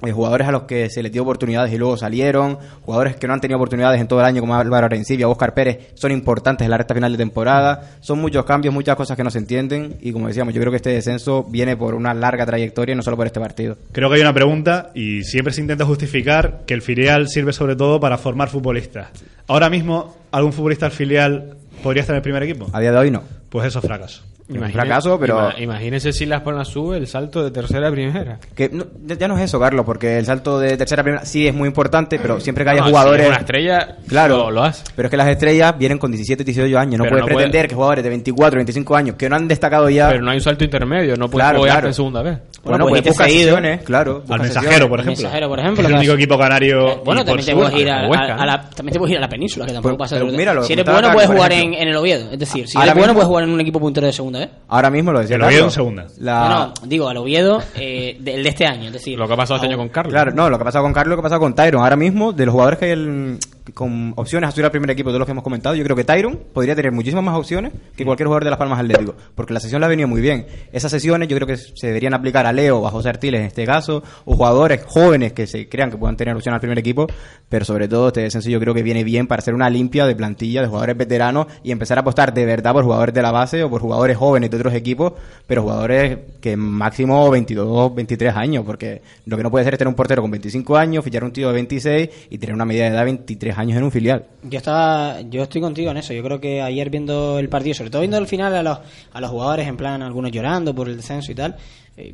eh, jugadores a los que se les dio oportunidades y luego salieron, jugadores que no han tenido oportunidades en todo el año como Álvaro Arencibia, Oscar Pérez, son importantes en la recta final de temporada, son muchos cambios, muchas cosas que no se entienden y como decíamos, yo creo que este descenso viene por una larga trayectoria y no solo por este partido. Creo que hay una pregunta y siempre se intenta justificar que el filial sirve sobre todo para formar futbolistas. Ahora mismo, ¿algún futbolista del filial podría estar en el primer equipo? A día de hoy no. Pues eso es fracaso. Un fracaso, pero- ima- imagínense si Las Palmas sube el salto de tercera a primera. Que no- ya no es eso, Carlos, porque el salto de tercera a primera sí es muy importante, pero siempre que haya No, si jugadores... es una estrella, Claro, lo, lo hace. pero es que las estrellas vienen con 17, 18 años. No Pero puedes no puede- pretender que jugadores de 24, 25 años que no han destacado ya... Pero no hay un salto intermedio, no puede Claro, jugar claro. en segunda vez. Bueno, pues pues irte busca cedido. sesiones, claro. Al mensajero, sesiones. por ejemplo. Mensajero, por ejemplo, Es el único equipo canario. Bueno, y por también te, puedes ir a, la, también te puedes ir a la península, que tampoco Pues, pasa Si eres bueno, puedes jugar en, el Oviedo. Es decir, si eres bueno, puedes jugar en un equipo puntero de segunda vez. Ahora mismo lo decía El Oviedo en segunda. La- No, no, digo, al Oviedo, eh, de- el de este año. Es decir, Lo que ha pasado este año con Carlos. Claro, no, lo que ha pasado con Carlos, lo que ha pasado con Tyron. Ahora mismo, de los jugadores que hay el- con opciones a subir al primer equipo, de los que hemos comentado, yo creo que Tyron podría tener muchísimas más opciones que cualquier jugador de Las Palmas Atlético, porque la sesión le ha venido muy bien. Esas sesiones yo creo que se deberían aplicar a Leo o a José Artiles en este caso, o jugadores jóvenes que se crean que puedan tener opción al primer equipo, pero sobre todo este descenso yo creo que viene bien para hacer una limpia de plantilla de jugadores veteranos y empezar a apostar de verdad por jugadores de la base o por jugadores jóvenes de otros equipos, pero jugadores que máximo 22, 23 años, porque lo que no puede ser es tener un portero con 25 años, fichar un tío de 26 y tener una medida de edad de 23 años en un filial. Yo estaba, yo estoy contigo en eso. Yo creo que ayer viendo el partido, sobre todo viendo al final a los, a los jugadores en plan algunos llorando por el descenso y tal,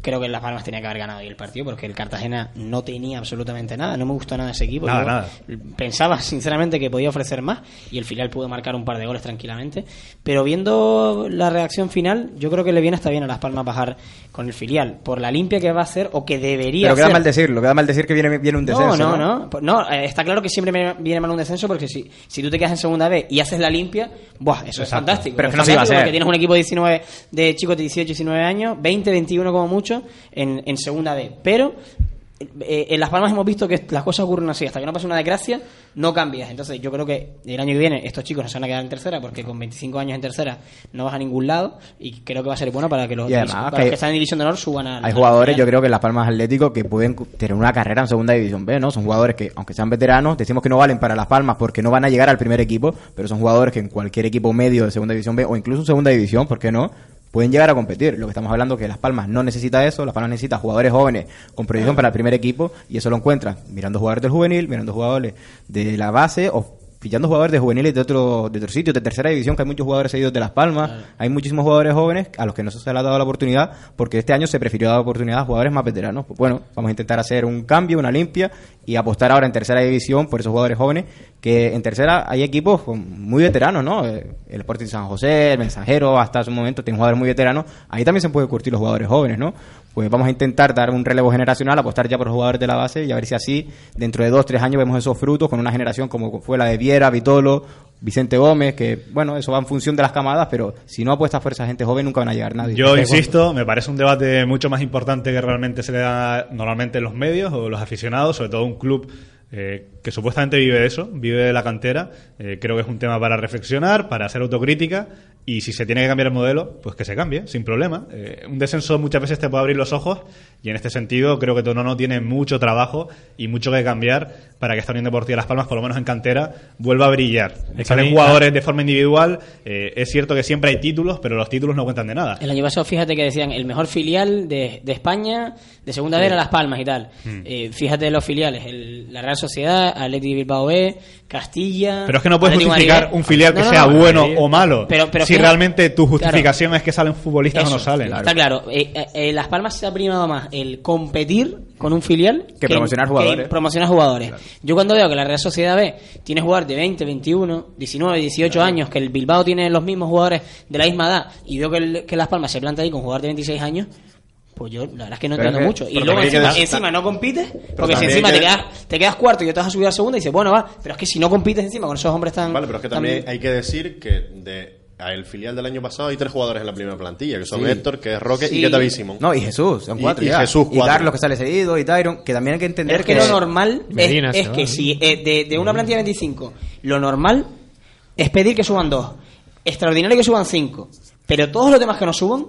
creo que Las Palmas tenía que haber ganado ahí el partido porque el Cartagena no tenía absolutamente nada. No me gustó nada ese equipo. Nada, Yo nada. Pensaba sinceramente que podía ofrecer más y el final pudo marcar un par de goles tranquilamente. Pero viendo la reacción final, yo creo que le viene hasta bien a Las Palmas bajar con el filial por la limpia que va a hacer o que debería Pero queda hacer. mal decirlo, queda mal decir que viene, viene un descenso. No, no, no. Pues No, eh, está claro que siempre viene mal un descenso porque si, si tú te quedas en segunda vez y haces la limpia, ¡buah! Eso es Exacto. fantástico. Pero es que Es no se iba a hacer. Porque tienes un equipo de 19, de chicos de 18, 19 años, 20, 21 como mucho, en, en segunda vez. Pero eh, en Las Palmas hemos visto que las cosas ocurren así. Hasta que no pasa una desgracia, no cambias. Entonces yo creo que el año que viene estos chicos no se van a quedar en tercera porque con 25 años en tercera no vas a ningún lado y creo que va a ser bueno para que los, además para que los que están en División de Honor suban a Hay jugadores, yo creo que en Las Palmas Atlético que pueden tener una carrera en Segunda División B, ¿no? Son jugadores que, aunque sean veteranos, decimos que no valen para Las Palmas porque no van a llegar al primer equipo, pero son jugadores que en cualquier equipo medio de Segunda División B o incluso en Segunda División, ¿por qué no? Pueden llegar a competir. Lo que estamos hablando es que Las Palmas no necesita eso, Las Palmas necesita jugadores jóvenes con proyección para el primer equipo y eso lo encuentras mirando jugadores del juvenil, mirando jugadores de la base o fichando jugadores de juveniles de otro, de otro sitio, de tercera división, que hay muchos jugadores seguidos de Las Palmas, hay muchísimos jugadores jóvenes a los que no se les ha dado la oportunidad, porque este año se prefirió dar oportunidad a jugadores más veteranos. Pues bueno, vamos a intentar hacer un cambio, una limpia, y apostar ahora en tercera división por esos jugadores jóvenes, que en tercera hay equipos muy veteranos, ¿no? Eh, El Sporting San José, el Mensajero, hasta su momento tienen jugadores muy veteranos, ahí también se puede curtir los jugadores jóvenes, ¿no? Pues vamos a intentar dar un relevo generacional, apostar ya por jugadores de la base y a ver si así, dentro de dos, tres años, vemos esos frutos con una generación como fue la de Viera, Vitolo, Vicente Gómez, que bueno, eso va en función de las camadas, pero si no apuestas por esa gente joven nunca van a llegar nadie. Yo insisto, me parece un debate mucho más importante que realmente se le da normalmente en los medios o los aficionados, sobre todo un club eh, que supuestamente vive de eso, vive de la cantera. Eh, creo que es un tema para reflexionar, para hacer autocrítica y si se tiene que cambiar el modelo, pues que se cambie, sin problema. Eh, un descenso muchas veces te puede abrir los ojos y en este sentido creo que Tonono tiene mucho trabajo y mucho que cambiar para que esta Unión Deportiva Las Palmas, por lo menos en cantera, vuelva a brillar. Salen jugadores de forma individual, eh, es cierto que siempre hay títulos, pero los títulos no cuentan de nada. El año pasado, fíjate que decían el mejor filial de, de España, de segunda vez era Las Palmas y tal. Mm. Eh, fíjate los filiales, el- la Real Sociedad, Atleti Bilbao B, Castilla... Pero es que no puedes Atlético justificar un filial que No, no, sea no. bueno o malo. Pero- pero si realmente tu Claro. justificación es que salen futbolistas o no salen. Está claro. Eh, eh, eh, Las Palmas se ha primado más el competir con un filial Que promocionar jugadores. promocionar jugadores. Yo cuando veo que la Real Sociedad B tiene jugadores de 20, 21, 19, 18 años, que el Bilbao tiene los mismos jugadores de la misma edad, y veo que, el- que Las Palmas se planta ahí con jugadores de 26 años, pues yo la verdad es que no Pero entiendo que- mucho. Y luego encima, que- encima no compites, porque si encima te que- quedas, te quedas cuarto y yo te vas a subir a segunda y dices, bueno, va, pero es que si no compites encima con esos hombres tan... Vale, pero es que tan- también hay que decir que de el filial del año pasado hay tres jugadores en la primera plantilla, que son Sí. Héctor, que es Roque Sí. y que es David Simón. No, y Jesús, son Y- cuatro y. Jesús, Y cuatro. Carlos que sale seguido, y Tyron, que también hay que entender es que lo normal es, Medina que si eh, de, de una plantilla de 25, lo normal es pedir que suban dos. Extraordinario que suban cinco. Pero todos los demás que no suban,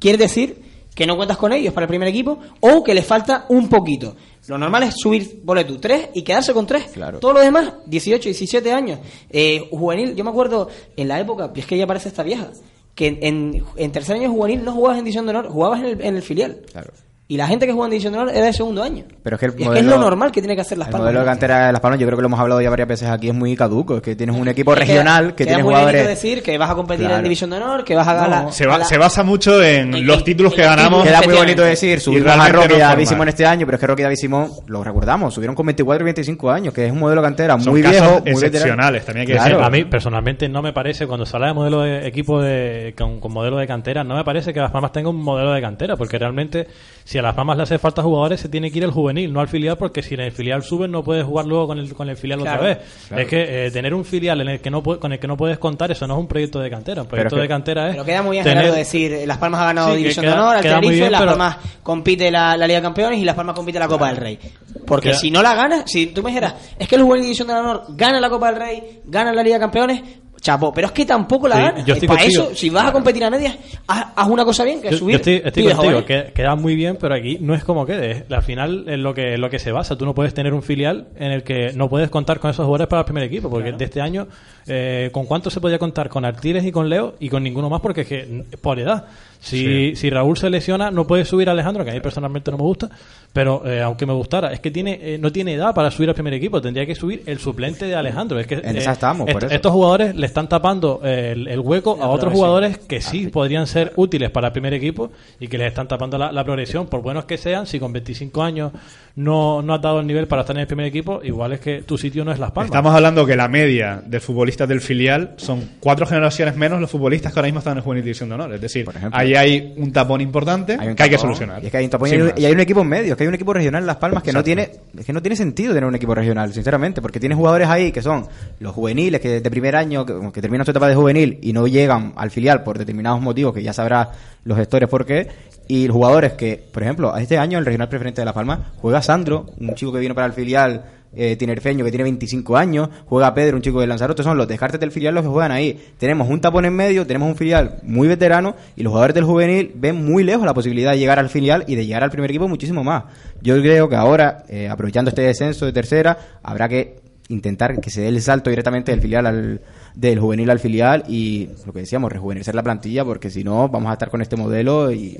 quiere decir que no cuentas con ellos para el primer equipo o que les falta un poquito. Lo normal es subir boleto 3 y quedarse con 3. Claro. Todo lo demás, 18, 17 años. Eh, juvenil, yo me acuerdo en la época, y es que ya parece esta vieja, que en, en, en tercer año juvenil no jugabas en división de honor, jugabas en el, en el filial. Claro. Y la gente que juega en división de honor era de segundo año. Pero es que el es, que es lo normal que tiene que hacer Las El Palmas. modelo de cantera de Las Palmas, yo creo que lo hemos hablado ya varias veces aquí, es muy caduco. Es que tienes un equipo Es que regional que queda tiene muy jugadores. bonito decir que vas a competir Claro. en división de honor, que vas a ganar. Se, ba- se basa mucho en los títulos que ganamos. Queda muy bonito decir, subimos a Roque no y a forma. David Simón este año, pero es que Roque y David Simón, lo recordamos, subieron con 24 y 25 años, que es un modelo de cantera Son muy casos viejo, muy excepcionales, veterano. también hay que Claro. decirlo. A mí personalmente no me parece, cuando se habla de modelo de equipo de, con, con modelo de cantera, no me parece que Las Palmas tenga un modelo de cantera, porque realmente si a Las Palmas le hace falta jugadores se tiene que ir al juvenil, no al filial, porque si en el filial suben no puedes jugar luego con el, con el filial Claro, otra vez. claro. Es que eh, tener un filial en el que no con el que no puedes contar, eso no es un proyecto de cantera. Un proyecto de cantera es. Pero queda muy bien, tener- Gerardo, decir eh, Las Palmas ha ganado Sí, División queda- de Honor al queda muy Tenerife, bien, Las pero- Palmas compite la, la Liga de Campeones y Las Palmas compite la Copa del Rey. Porque Queda- si no la ganas, si tú me dijeras, es que el juvenil División de Honor gana la Copa del Rey, gana la Liga de Campeones, chapo, pero es que tampoco la Sí, gana. yo estoy Para contigo. eso, si vas a competir a medias, haz, haz una cosa bien, que es subir. yo estoy, contigo, que, queda muy bien, pero aquí no es como quede. Al final es lo que, lo que se basa. Tú no puedes tener un filial en el que no puedes contar con esos jugadores para el primer equipo, porque de este año, eh, ¿con cuánto se podía contar? Con Artiles y con Leo y con ninguno más, porque es que por edad. Si, si Raúl se lesiona, no puede subir a Alejandro, que a mí personalmente no me gusta, pero eh, aunque me gustara, es que tiene eh, no tiene edad para subir al primer equipo, tendría que subir el suplente de Alejandro. Es que, En esa estamos, por eso. Estos jugadores le están tapando eh, el, el hueco a otros progresión. jugadores que sí podrían ser útiles para el primer equipo y que les están tapando la, la progresión, por buenos que sean, si con 25 años no, no has dado el nivel para estar en el primer equipo, igual es que tu sitio no es Las Palmas. Estamos hablando que la media de futbolistas del filial son cuatro generaciones menos los futbolistas que ahora mismo están en Juvenil División de Honor. Es decir, ejemplo. Ahí hay un tapón importante Hay un que hay que solucionar. Y es que hay un tapón y Sin hay un- más. y hay un equipo en medio, es que hay un equipo regional en Las Palmas que no tiene, es que no tiene sentido tener un equipo regional, sinceramente, porque tienes jugadores ahí que son los juveniles que de primer año, que, que terminan su etapa de juvenil y no llegan al filial por determinados motivos que ya sabrá los gestores por qué, y los jugadores que, por ejemplo, este año el regional preferente de Las Palmas juega Sandro, un chico que vino para el filial eh, tinerfeño que tiene 25 años, juega Pedro, un chico de Lanzarote, son los descartes del filial los que juegan ahí. Tenemos un tapón en medio, tenemos un filial muy veterano y los jugadores del juvenil ven muy lejos la posibilidad de llegar al filial y de llegar al primer equipo muchísimo más. Yo creo que ahora, eh, aprovechando este descenso de tercera, habrá que intentar que se dé el salto directamente del filial al del juvenil al filial y lo que decíamos, rejuvenecer la plantilla porque si no vamos a estar con este modelo y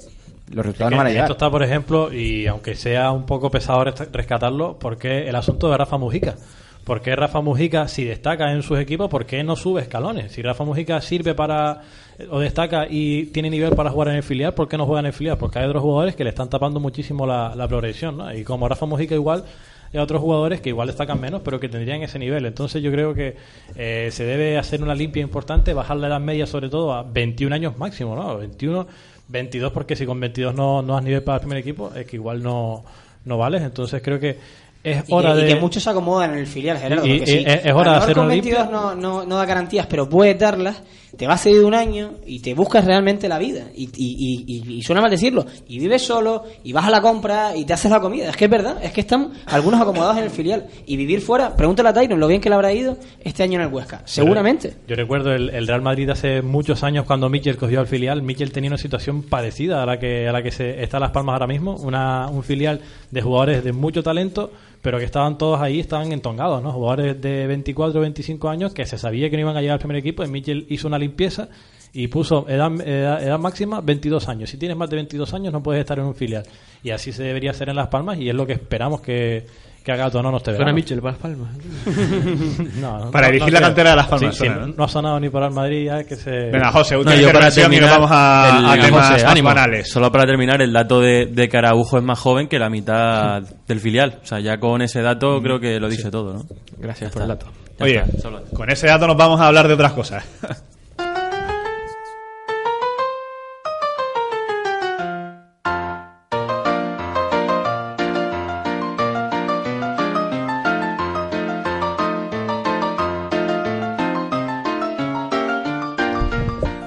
los resultados no van a Que llegar. Esto está, por ejemplo, y aunque sea un poco pesado rescatarlo, porque el asunto de Rafa Mujica. ¿Por qué Rafa Mujica, si destaca en sus equipos, por qué no sube escalones? Si Rafa Mujica sirve para o destaca y tiene nivel para jugar en el filial, ¿por qué no juega en el filial? Porque hay otros jugadores que le están tapando muchísimo la, la progresión, ¿no? Y como Rafa Mujica igual hay otros jugadores que igual destacan menos, pero que tendrían ese nivel. Entonces yo creo que eh, se debe hacer una limpia importante, bajar la edad media sobre todo a 21 años máximo, ¿no? 21, 22, porque si con 22 no, no has nivel para el primer equipo, es que igual no, no vales. Entonces creo que es Y hora que, y de... que muchos se acomodan en el filial, Gerardo. Y- porque y- sí, es- hora de hacer con una 22 limpia. no, no, no da garantías, pero puedes darlas, te vas a ir de un año y te buscas realmente la vida. Y, y, y, y- y suena mal decirlo. Y vives solo, y vas a la compra, y te haces la comida. Es que es verdad, es que están algunos acomodados en el filial. Y vivir fuera, pregúntale a Tyron lo bien que le habrá ido este año en el Huesca. Seguramente. Yo recuerdo el, el Real Madrid hace muchos años cuando Michel cogió al filial. Michel tenía una situación parecida a la que a la que se está Las Palmas ahora mismo, una, un filial de jugadores de mucho talento, pero que estaban todos ahí, estaban entongados, ¿no? Jugadores de 24 o 25 años que se sabía que no iban a llegar al primer equipo. Y Michel hizo una limpieza y puso edad, edad, edad máxima 22 años. Si tienes más de 22 años no puedes estar en un filial. Y así se debería hacer en Las Palmas y es lo que esperamos que, que haga Tono este Suena verano. Michel para Las Palmas. No, no, Para no, dirigir no la cantera de Las Palmas, Sí, sí, suena, ¿no? no ha sonado ni por el Madrid ya que se... Venga, José, última No, yo para intervención y nos vamos a, a el- temas José, ánimo. Solo para terminar, el dato de, de que Araujo es más joven que la mitad del filial. O sea, ya con ese dato creo que lo dice todo, ¿no? Gracias Ya por el dato. Ya Oye, está, solo- con ese dato nos vamos a hablar de otras cosas.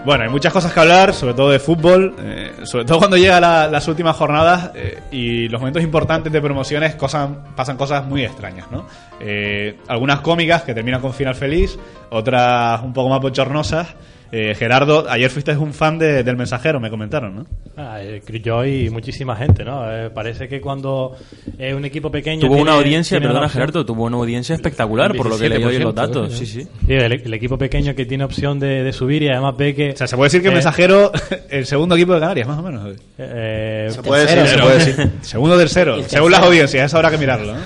Bueno, hay muchas cosas que hablar, sobre todo de fútbol, eh, sobre todo cuando llegan la- las últimas jornadas eh, y los momentos importantes de promociones pasan cosas muy extrañas, ¿no? Eh, algunas cómicas que terminan con final feliz, otras un poco más bochornosas. Eh, Gerardo, ayer fuiste un fan de- del mensajero, me comentaron, ¿no? Ah, eh, yo y muchísima gente, ¿no? Eh, parece que cuando es un equipo pequeño... Tuvo tiene- una audiencia, tiene perdona Gerardo, tuvo una audiencia espectacular por lo que leí hoy en los 17%, datos. ¿eh? Sí, sí. Sí, el, el equipo pequeño que tiene opción de, de subir y además ve que... O sea, se puede decir que el eh, mensajero, el segundo equipo de Canarias, más o menos. eh, Se puede decir, se Tercero. puede decir. Segundo tercero, El según las audiencias, eso habrá que mirarlo, ¿no?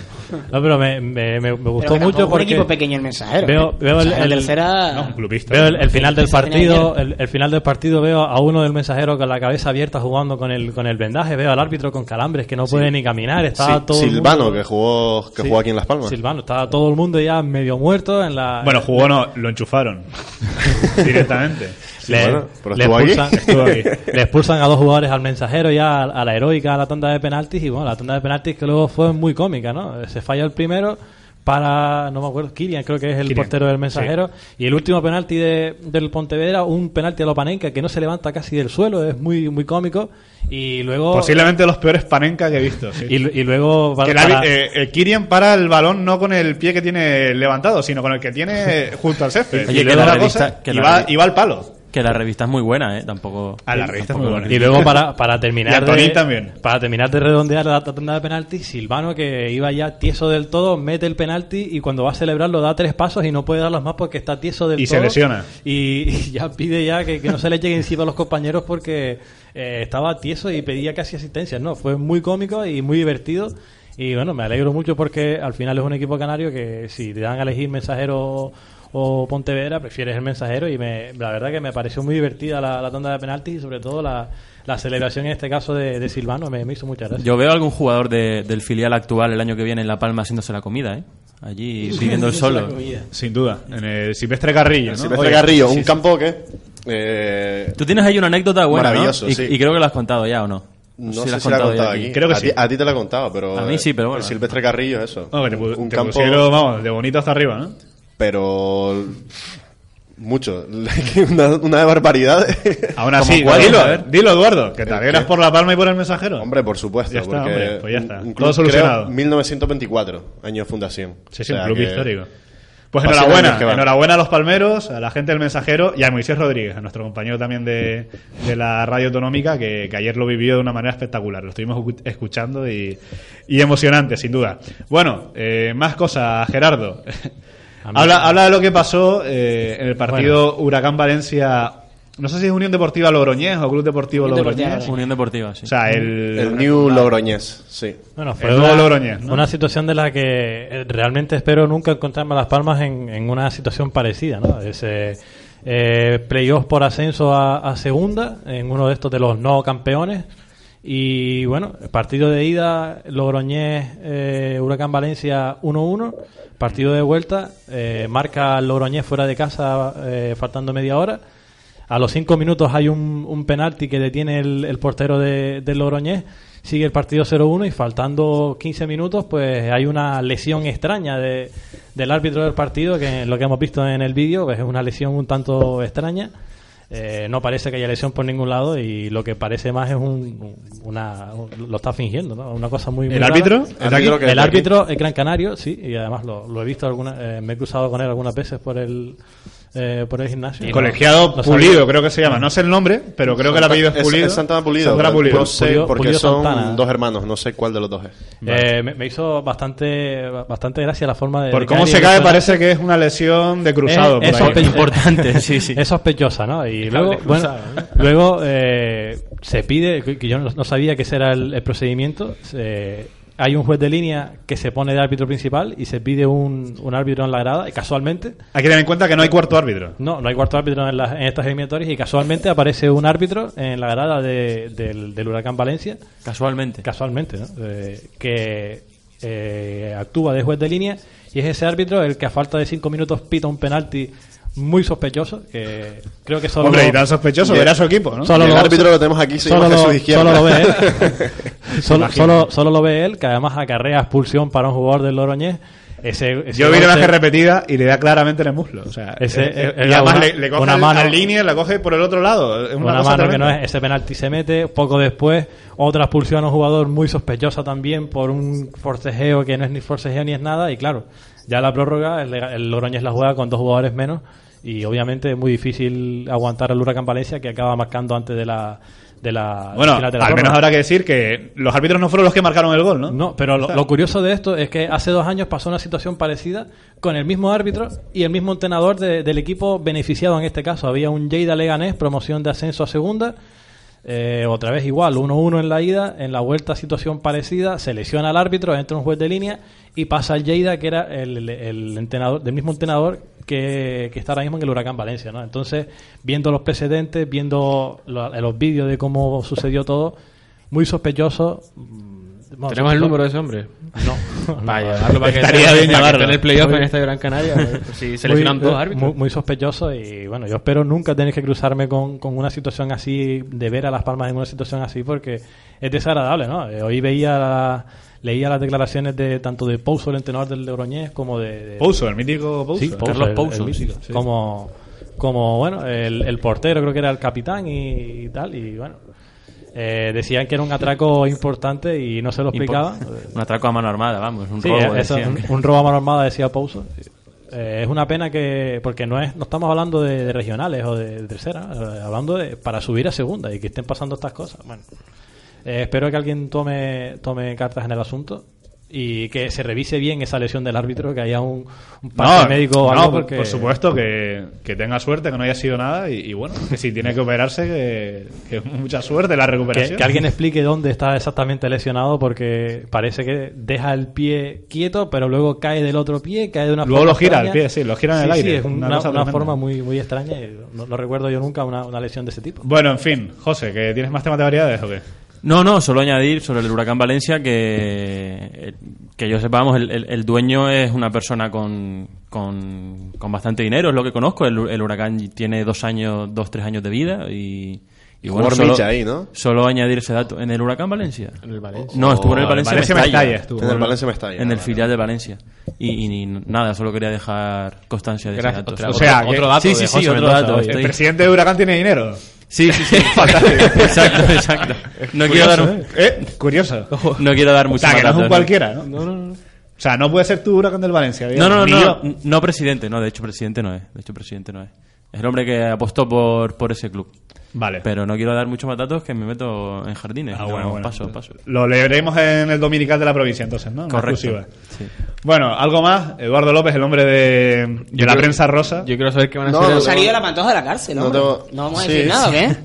No, pero me, me, me- Pero gustó mucho porque... un equipo pequeño el mensajero. Veo- veo el- el- tercera... No, un clubista. Veo el, el final del partido, el, el final del partido veo a uno del mensajero con la cabeza abierta jugando con el con el vendaje, veo al árbitro con calambres que no puede ni caminar, estaba Sí, todo Silvano, mundo- que jugó, que Sí, jugó aquí en Las Palmas. Silvano, estaba todo el mundo ya medio muerto en la Bueno, jugó no, lo enchufaron directamente. le, bueno, pero le expulsan, aquí. le expulsan a dos jugadores al mensajero ya a, a la heroica a la tanda de penaltis y bueno, la tanda de penaltis que luego fue muy cómica, ¿no? Se falla el primero para, no me acuerdo, Kirian creo que es el portero del mensajero y el último penalti de, del Pontevedra, un penalti a Lopanenka que no se levanta casi del suelo, es muy muy cómico y luego Posiblemente los peores panenca que he visto. sí. y, y luego para- la- para- eh, el Kirian para el balón no con el pie que tiene levantado, sino con el que tiene junto al césped. Oye, Y que luego la la revista- cosa- que y, la va, revi- y va al palo. Que la revista es muy buena, ¿eh? Tampoco. Ah, la revista es muy buena. Y luego para, para terminar Y de, también. para terminar de redondear la tanda de penalti, Silvano que iba ya tieso del todo, mete el penalti y cuando va a celebrarlo da tres pasos y no puede darlos más porque está tieso del Y se todo. lesiona. Y, y ya pide ya que, que no se le llegue encima a los compañeros porque eh, estaba tieso y pedía casi asistencia. No, fue muy cómico y muy divertido. Y bueno, me alegro mucho porque al final es un equipo canario que si te dan a elegir mensajero o Pontevedra, prefieres el mensajero y me, la verdad que me pareció muy divertida la, la tanda de penaltis y sobre todo la, la celebración en este caso de, de Silvano me, me hizo mucha gracia. Yo veo algún jugador de- del filial actual el año que viene en La Palma haciéndose la comida, ¿eh? Allí pidiendo el solo. Sin duda. En el Silvestre Carrillo, ¿no? Silvestre Oye, Carrillo, sí, un sí. campo que... eh, Tú tienes ahí una anécdota buena, y, sí. y creo que lo has contado ya, ¿o no? No Sí sé si la he contado aquí. Creo que a sí. Ti, a ti te la he contado, pero... A mí sí, pero el bueno. Silvestre Carrillo, eso. No, que te, pu- un te campo... pusieron, vamos, de bonito hasta arriba, ¿no? Pero... Mucho. una, una así, ¿Cómo cuál? dilo, dilo, Eduardo, que te ¿El alegras por la palma y por el mensajero. Hombre, por supuesto. Ya está, hombre, pues ya está. un Todo solucionado. creo, 1924, año de fundación. Sí, sí, O un club que- histórico. Pues enhorabuena, enhorabuena a los palmeros, a la gente del mensajero y a Moisés Rodríguez, a nuestro compañero también de, de la radio autonómica, que, que ayer lo vivió de una manera espectacular. Lo estuvimos escu- escuchando y, y emocionante, sin duda. Bueno, eh, más cosas, Gerardo. Habla, habla de lo que pasó eh, en el partido Huracán Valencia No sé si es Unión Deportiva Logroñés o Club Deportivo Unión Deportiva Logroñés. Unión Deportiva, sí. O sea, el... El New Logroñés, sí. Bueno, El fue nuevo una, Logroñés, ¿no? una situación de la que eh, realmente espero nunca encontrarme a Las Palmas en, en una situación parecida, ¿no? Ese eh, playoff por ascenso a, a segunda, en uno de estos de los no campeones. Y bueno, partido de ida, Logroñés, eh, Huracán Valencia 1-1. Partido de vuelta, eh, marca Logroñés fuera de casa, eh, faltando media hora. A los cinco minutos hay un, un penalti que detiene el, el portero de, del Logroñés. Sigue el partido 0-1 y faltando 15 minutos, pues hay una lesión extraña de, del árbitro del partido, que lo que hemos visto en el vídeo, pues es una lesión un tanto extraña. Eh, no parece que haya lesión por ningún lado y lo que parece más es un, una. un- lo está fingiendo, ¿no? Una cosa muy. muy ¿El rara. árbitro? ¿Es de aquí? Árbitro El árbitro, el Gran Canario, sí, y además lo, lo he visto alguna, eh, me he cruzado con él algunas veces por el eh, por el gimnasio. Colegiado No. Pulido, creo que se llama. No sé el nombre, pero creo que el apellido es Pulido. Es Santana Pulido. Santana Pulido. No sé, Pulido- porque Pulido son Santana. dos hermanos, no sé cuál de los dos es. Eh, me, me hizo bastante bastante gracia la forma de. Por de cómo se cae parece que es una lesión de cruzado. Es, es por Importante, sí, sí. Es sospechosa, ¿no? Y luego, luego eh, se pide, que yo no, no sabía que ese era el, el procedimiento. se- hay un juez de línea que se pone de árbitro principal y se pide un, un árbitro en la grada y casualmente Hay que tener en cuenta que no hay cuarto árbitro. no, no hay cuarto árbitro en, las- en estas eliminatorias y casualmente aparece un árbitro en la grada de- del, del Huracán Valencia, Casualmente. casualmente, ¿no? Eh, que eh, actúa de juez de línea y es ese árbitro el que a falta de cinco minutos pita un penalti muy sospechoso, que creo que solo... Hombre, lo- y tan sospechoso, verá su equipo, ¿no? Solo Y el lo- árbitro lo tenemos aquí, solo lo, solo lo ve él. solo, solo, solo lo ve él, que además acarrea expulsión para un jugador del Loroñez. Ese, ese Yo vi la imagen repetida y le da claramente en el muslo. O sea, Ese- eh, eh, y además una- le, le coge una mano- al línea, la coge por el otro lado. Es una, una cosa mano que no tremenda. es ese penalti se mete poco después otra expulsión a un jugador muy sospechosa también por un forcejeo que no es ni forcejeo ni es nada y claro ya la prórroga el, el Logroñés la juega con dos jugadores menos y obviamente es muy difícil aguantar al Huracán Valencia que acaba marcando antes de la de la Bueno, final al de la menos habrá que decir que los árbitros no fueron los que marcaron el gol, ¿no? No, pero lo, lo curioso de esto es que hace dos años pasó una situación parecida con el mismo árbitro y el mismo entrenador de- del equipo beneficiado en este caso. Había un Lleida Leganés, promoción de ascenso a segunda. eh, otra vez igual, 1-1 en la ida, en la vuelta situación parecida, se lesiona al árbitro, entra un juez de línea y pasa al Lleida, que era el entrenador, del mismo entrenador que, que está ahora mismo en el Huracán Valencia. ¿no? Entonces, viendo los precedentes, viendo lo- los vídeos de cómo sucedió todo, muy sospechoso. mm, bueno, ¿Tenemos el número de ese hombre? No. Vaya, darlo para que Estaría bien en el playoff Muy- en esta Gran Canaria. Si Muy- dos árbitros. Muy, muy sospechoso y bueno, yo espero nunca tener que cruzarme con, con una situación así, de ver a Las Palmas en una situación así, porque es desagradable, ¿no? Eh, Hoy veía, la- leía las declaraciones de tanto de Pouso, el entrenador del Logroñés, como de... de- Pouso, el mítico Pouso. Sí, Pouso, Carlos el- el Pouso, mítico, sí, sí. Como, como, bueno, el, el portero creo que era el capitán y, y tal, y bueno... eh, decían que era un atraco importante y no se lo explicaban. Un atraco a mano armada, vamos, un Sí, robo. eso, un, un robo a mano armada, decía Pouso. Eh, es una pena que, porque no es no estamos hablando de, de regionales o de, de tercera, eh, hablando de para subir a segunda y que estén pasando estas cosas. Bueno, eh, espero que alguien tome, tome cartas en el asunto y que se revise bien esa lesión del árbitro, que haya un, un parte No, médico o algo. por- porque- por supuesto que, que tenga suerte, que no haya sido nada y, y bueno, que si tiene que operarse, que, que mucha suerte la recuperación. que alguien explique dónde está exactamente lesionado porque parece que deja el pie quieto pero luego cae del otro pie cae de una Luego forma lo gira el pie, sí, lo gira en el aire, sí, es una una, forma muy muy extraña y no, no recuerdo yo nunca una, una lesión de ese tipo Bueno, en fin, José, ¿que tienes más temas de variedades o qué? No, no, solo añadir sobre el huracán Valencia que, eh, que yo sepamos, el, el- el dueño es una persona con, con, con bastante dinero, es lo que conozco. El, el huracán tiene dos años, dos, tres años de vida y, y bueno, solo, ahí, ¿no? solo añadir ese dato. ¿En el huracán Valencia? En el Valencia. No, estuvo en el Oh, Valencia, Valencia Mestalla. Mestalla estuvo. En el Valencia Mestalla. En el vale. filial de Valencia. Y, y nada, solo quería dejar constancia de ese Gracias. dato. Otra- O otro, sea, que- otro dato. sí, sí, sí, otro Mendoza dato. El presidente de Huracán tiene dinero. Sí, sí, sí. exacto, exacto. No quiero, dar, Eh, curioso. no quiero dar O mucho sea, que no es un cualquiera, ¿no? No, no, no. O sea, no puede ser tu Huracán del Valencia. No, digamos, no, no, no presidente, no, de hecho presidente no es, de hecho presidente no es. Es el hombre que apostó por, por ese club. Vale. Pero no quiero dar muchos más datos que me meto en jardines. Ah, No, bueno, bueno. Paso, paso. Lo leeremos en el Dominical de la provincia, entonces, ¿no? Correcto. Sí. Bueno, algo más. Eduardo López, el hombre de, de Yo la creo- prensa rosa. Yo quiero saber qué van a No, hacer. no salido la pantoja de la cárcel, No tengo- No vamos a Sí, decir nada, ¿o sí. qué?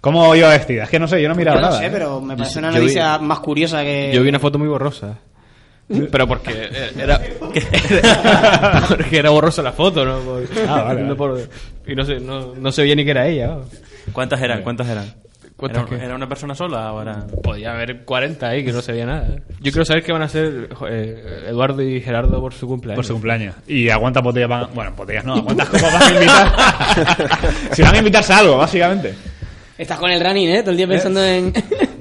¿Cómo iba vestida? Es que no sé, yo no he mirado Yo no nada. sé, pero me parece una vi- noticia más curiosa que... Yo vi una foto muy borrosa. Pero porque eh, era, porque era borrosa la foto, ¿no? Por- Ah, vale, no vale. por- y no se, no, no se veía ni que era ella. ¿no? ¿Cuántas eran? ¿Cuántas eran? ¿Cuántas ¿Era, una persona sola era...? Podía haber 40 ahí que no se veía nada. ¿eh? Yo quiero saber qué van a hacer eh, Eduardo y Gerardo por su cumpleaños. Por su cumpleaños. Y a cuántas botellas van. Bueno, botellas no, a cuántas copas van a invitar. si van a invitarse a algo, básicamente. Estás con el running, ¿eh? Todo el día pensando en...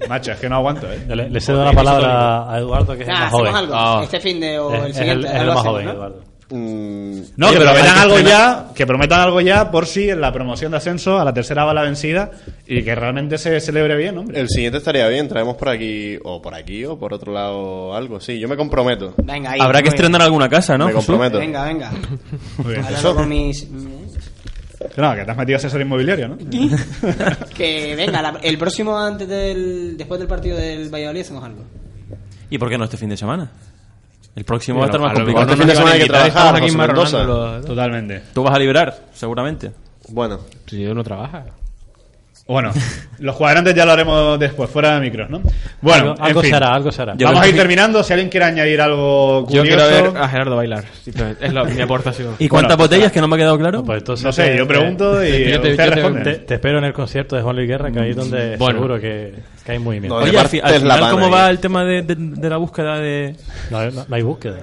Macho, es que no aguanto, ¿eh? Le, le cedo la palabra a Eduardo, que es el más hacemos joven. algo. Ah. Este fin de o Es- el es siguiente. el, es el más joven, ¿no? Eduardo. Mm, No, que prometan algo ya, que prometan algo ya por si en la promoción de ascenso a la tercera bala vencida y que realmente se celebre bien, hombre. el siguiente estaría bien, traemos por aquí, o por aquí, o por otro lado algo. Sí, yo me comprometo. Venga, ahí. Habrá que estrenar alguna casa, ¿no? Me comprometo. Venga, venga. Muy bien. Hablando con mis... No, que te has metido asesor inmobiliario, ¿no? Que venga, la- el próximo antes del... Después del partido del Valladolid hacemos algo. ¿Y por qué no este fin de semana? El próximo Bueno, va a estar más complicado. Este fin de nos semana hay que trabajar, José Mendoza. Totalmente. Tú vas a liberar, seguramente. Bueno, Si yo no trabaja. Bueno, los cuadrantes ya lo haremos después, fuera de micros, ¿no? Bueno, algo, algo en fin. se hará, algo se hará. Yo Vamos a ir que- terminando. Si alguien quiere añadir algo Yo curioso... quiero ver a Gerardo bailar. simplemente. Es la- mi aportación. ¿Y cuántas Bueno, botellas que no me ha quedado claro? Pues entonces No sé, yo pregunto y yo te- usted yo te- responde. Te, te espero en el concierto de Juan Luis Guerra, que ahí es donde Bueno. seguro que, que hay movimiento. No, Oye, al, final, ¿cómo ahí. va el tema de, de- de la búsqueda de...? No, no- no hay búsqueda.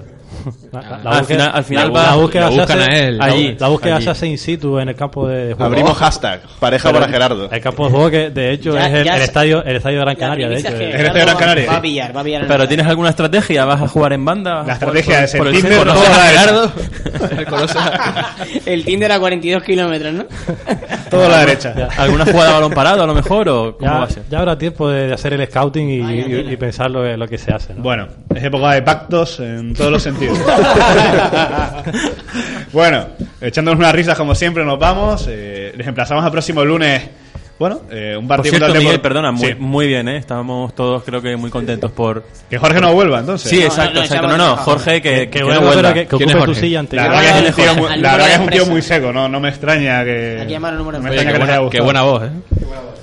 La, la- la Al búsqueda- final- al final la- va- la búsqueda se hace a él. allí. La búsqueda Allí. se hace in situ en el campo de juego. abrimos hashtag, pareja Pero para Gerardo. El campo de juego que de hecho Ya- es el, el estadio el estadio de Gran La Canaria, de hecho. es que eh. Eres de Gran va- Canaria. Va a pillar, va a pillar. el ¿Pero tienes alguna estrategia? ¿Vas a jugar en banda? ¿Vas La estrategia es el Tinder, centro? todo ¿Conoces a la a derecha. Gerardo? ¿Conoces a- El Tinder a 42 kilómetros, ¿no? Todo a la derecha. ¿Alguna jugada de balón parado a lo mejor? ¿O cómo va Ya, a ser? ya habrá tiempo de hacer el scouting y, Vaya, y- y pensar lo, que- lo que se hace. ¿no? Bueno, es época de pactos en todos los sentidos. bueno, echándonos unas risas como siempre nos vamos. Eh, les emplazamos al próximo lunes. Bueno, eh, un Por partido cierto, contra el Miguel, perdona, muy, Sí. muy bien, ¿eh? Estábamos todos, creo que, muy contentos por... Que Jorge no vuelva, entonces. Sí, No, exacto, no, exacto. echamos No, no, Jorge, que, que que no vuelva. que, que ¿Quién es ocupe tu silla La anterior. verdad que es un tío muy, la verdad que es un de tío muy seco, no, no me extraña que. Hay que llamar al número no de me Oye, extraña qué buena, qué buena voz, ¿eh?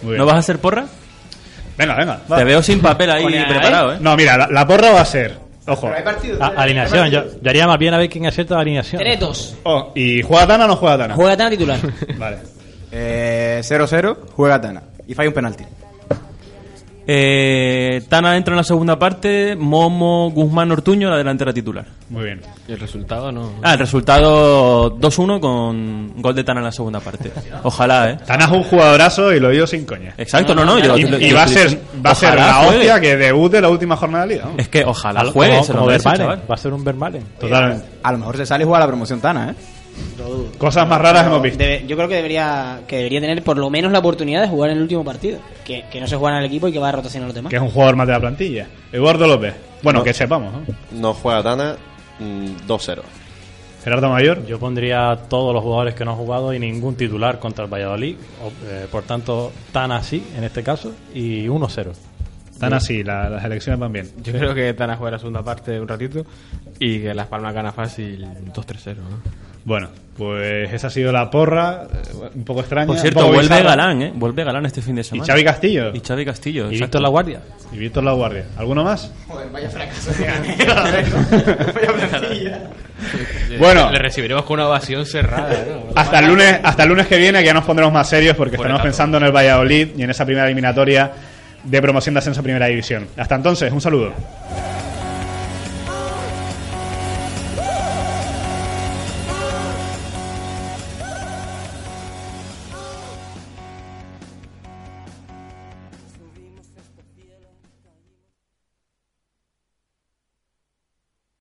Muy bien. ¿No vas a hacer porra? Venga, venga. va. Te veo sin papel ahí preparado, ¿eh? No, mira, la, la porra va a ser. Ojo. A- alineación, yo, yo haría más bien a ver quién acierta la alineación. 3-2. Oh, ¿Y juega Tana o no juega Tana? Juega tan titular. Vale. Eh, 0-0, juega Tana. Y falla un penalti. Eh, Tana entra en la segunda parte, Momo, Guzmán, Ortuño, la delantera titular. Muy bien. Y el resultado no. Ah, el resultado 2-1 con gol de Tana en la segunda parte. Ojalá, ¿eh? Tana es un jugadorazo y lo digo sin coña. Exacto, no, no. yo- Y, yo- y yo- va a ser, va a ser la juegue. hostia que debute la última jornada de liga. ¿no? Es que ojalá Al- juegue, como, se lo como merece, Vermaelen. chaval. Va a ser un Vermalen. Totalmente. A lo mejor se sale y juega la promoción Tana, ¿eh? Cosas más raras hemos visto. Debe- yo creo que debería que debería tener por lo menos la oportunidad de jugar en el último partido. Que, que no se juega en el equipo y que va a rotación a los demás. Que es un jugador más de la plantilla. Eduardo López. Bueno, que sepamos. ¿no? No juega Tana, mm, 2-0. Gerardo Mayor. Yo pondría a todos los jugadores que no han jugado y ningún titular contra el Valladolid. o, eh, por tanto, tan así en este caso. Y 1-0. Están así, la- las elecciones van bien. Yo creo que Tana juega la segunda parte un ratito y que Las Palmas gana fácil 2-3-0. ¿no? Bueno, pues esa ha sido la porra. eh, Un poco extraña. Por cierto, vuelve bizarra. Galán, ¿eh? Vuelve Galán este fin de Y semana. Xavi Castillo. Y Xavi Castillo. Y. Víctor La Guardia. Y Víctor La Guardia. ¿Alguno más? Bueno. Le recibiremos con una ovación cerrada. ¿no? Hasta el lunes, hasta el lunes que viene que ya nos pondremos más serios porque Buena estaremos pensando en el Valladolid y en esa primera eliminatoria de promoción de ascenso a Primera División. Hasta entonces, un saludo.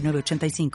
906985.